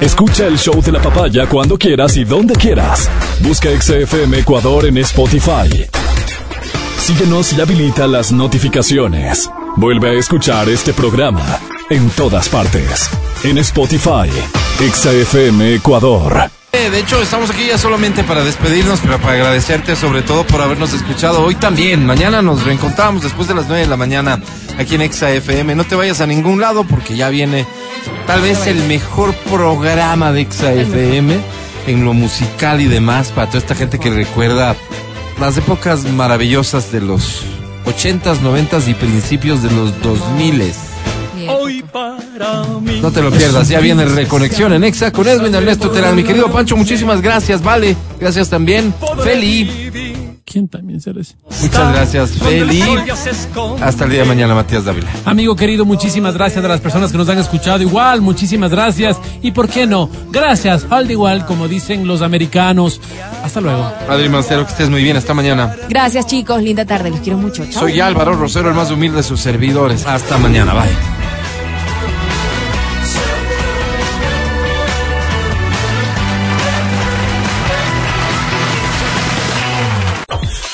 Escucha el show de la papaya cuando quieras y donde quieras. Busca XFM Ecuador en Spotify. Síguenos y habilita las notificaciones. Vuelve a escuchar este programa en todas partes. En Spotify, XFM Ecuador. Eh, De hecho, estamos aquí ya solamente para despedirnos, pero para agradecerte sobre todo por habernos escuchado hoy también. Mañana nos reencontramos después de las 9 de la mañana aquí en Exa FM. No te vayas a ningún lado porque ya viene tal vez el mejor programa de Exa FM en lo musical y demás para toda esta gente que recuerda las épocas maravillosas de los 80s, 90s y principios de los 2000s. Mi Hoy No te lo pierdas, ya viene Reconexión en Exa con Edwin Ernesto Terán. Mi querido Pancho, muchísimas gracias, vale. Gracias también. Feli. ¿Quién también será ese? Muchas gracias, Feli. Hasta el día de mañana, Matías Dávila. Amigo querido, muchísimas gracias a las personas que nos han escuchado. Igual, muchísimas gracias. Y por qué no, gracias, al igual, como dicen los americanos. Hasta luego. Adri Mancero, que estés muy bien. Hasta mañana. Gracias, chicos. Linda tarde. Los quiero mucho. Chao. Soy Álvaro Rosero, el más humilde de sus servidores. Hasta mañana. Bye.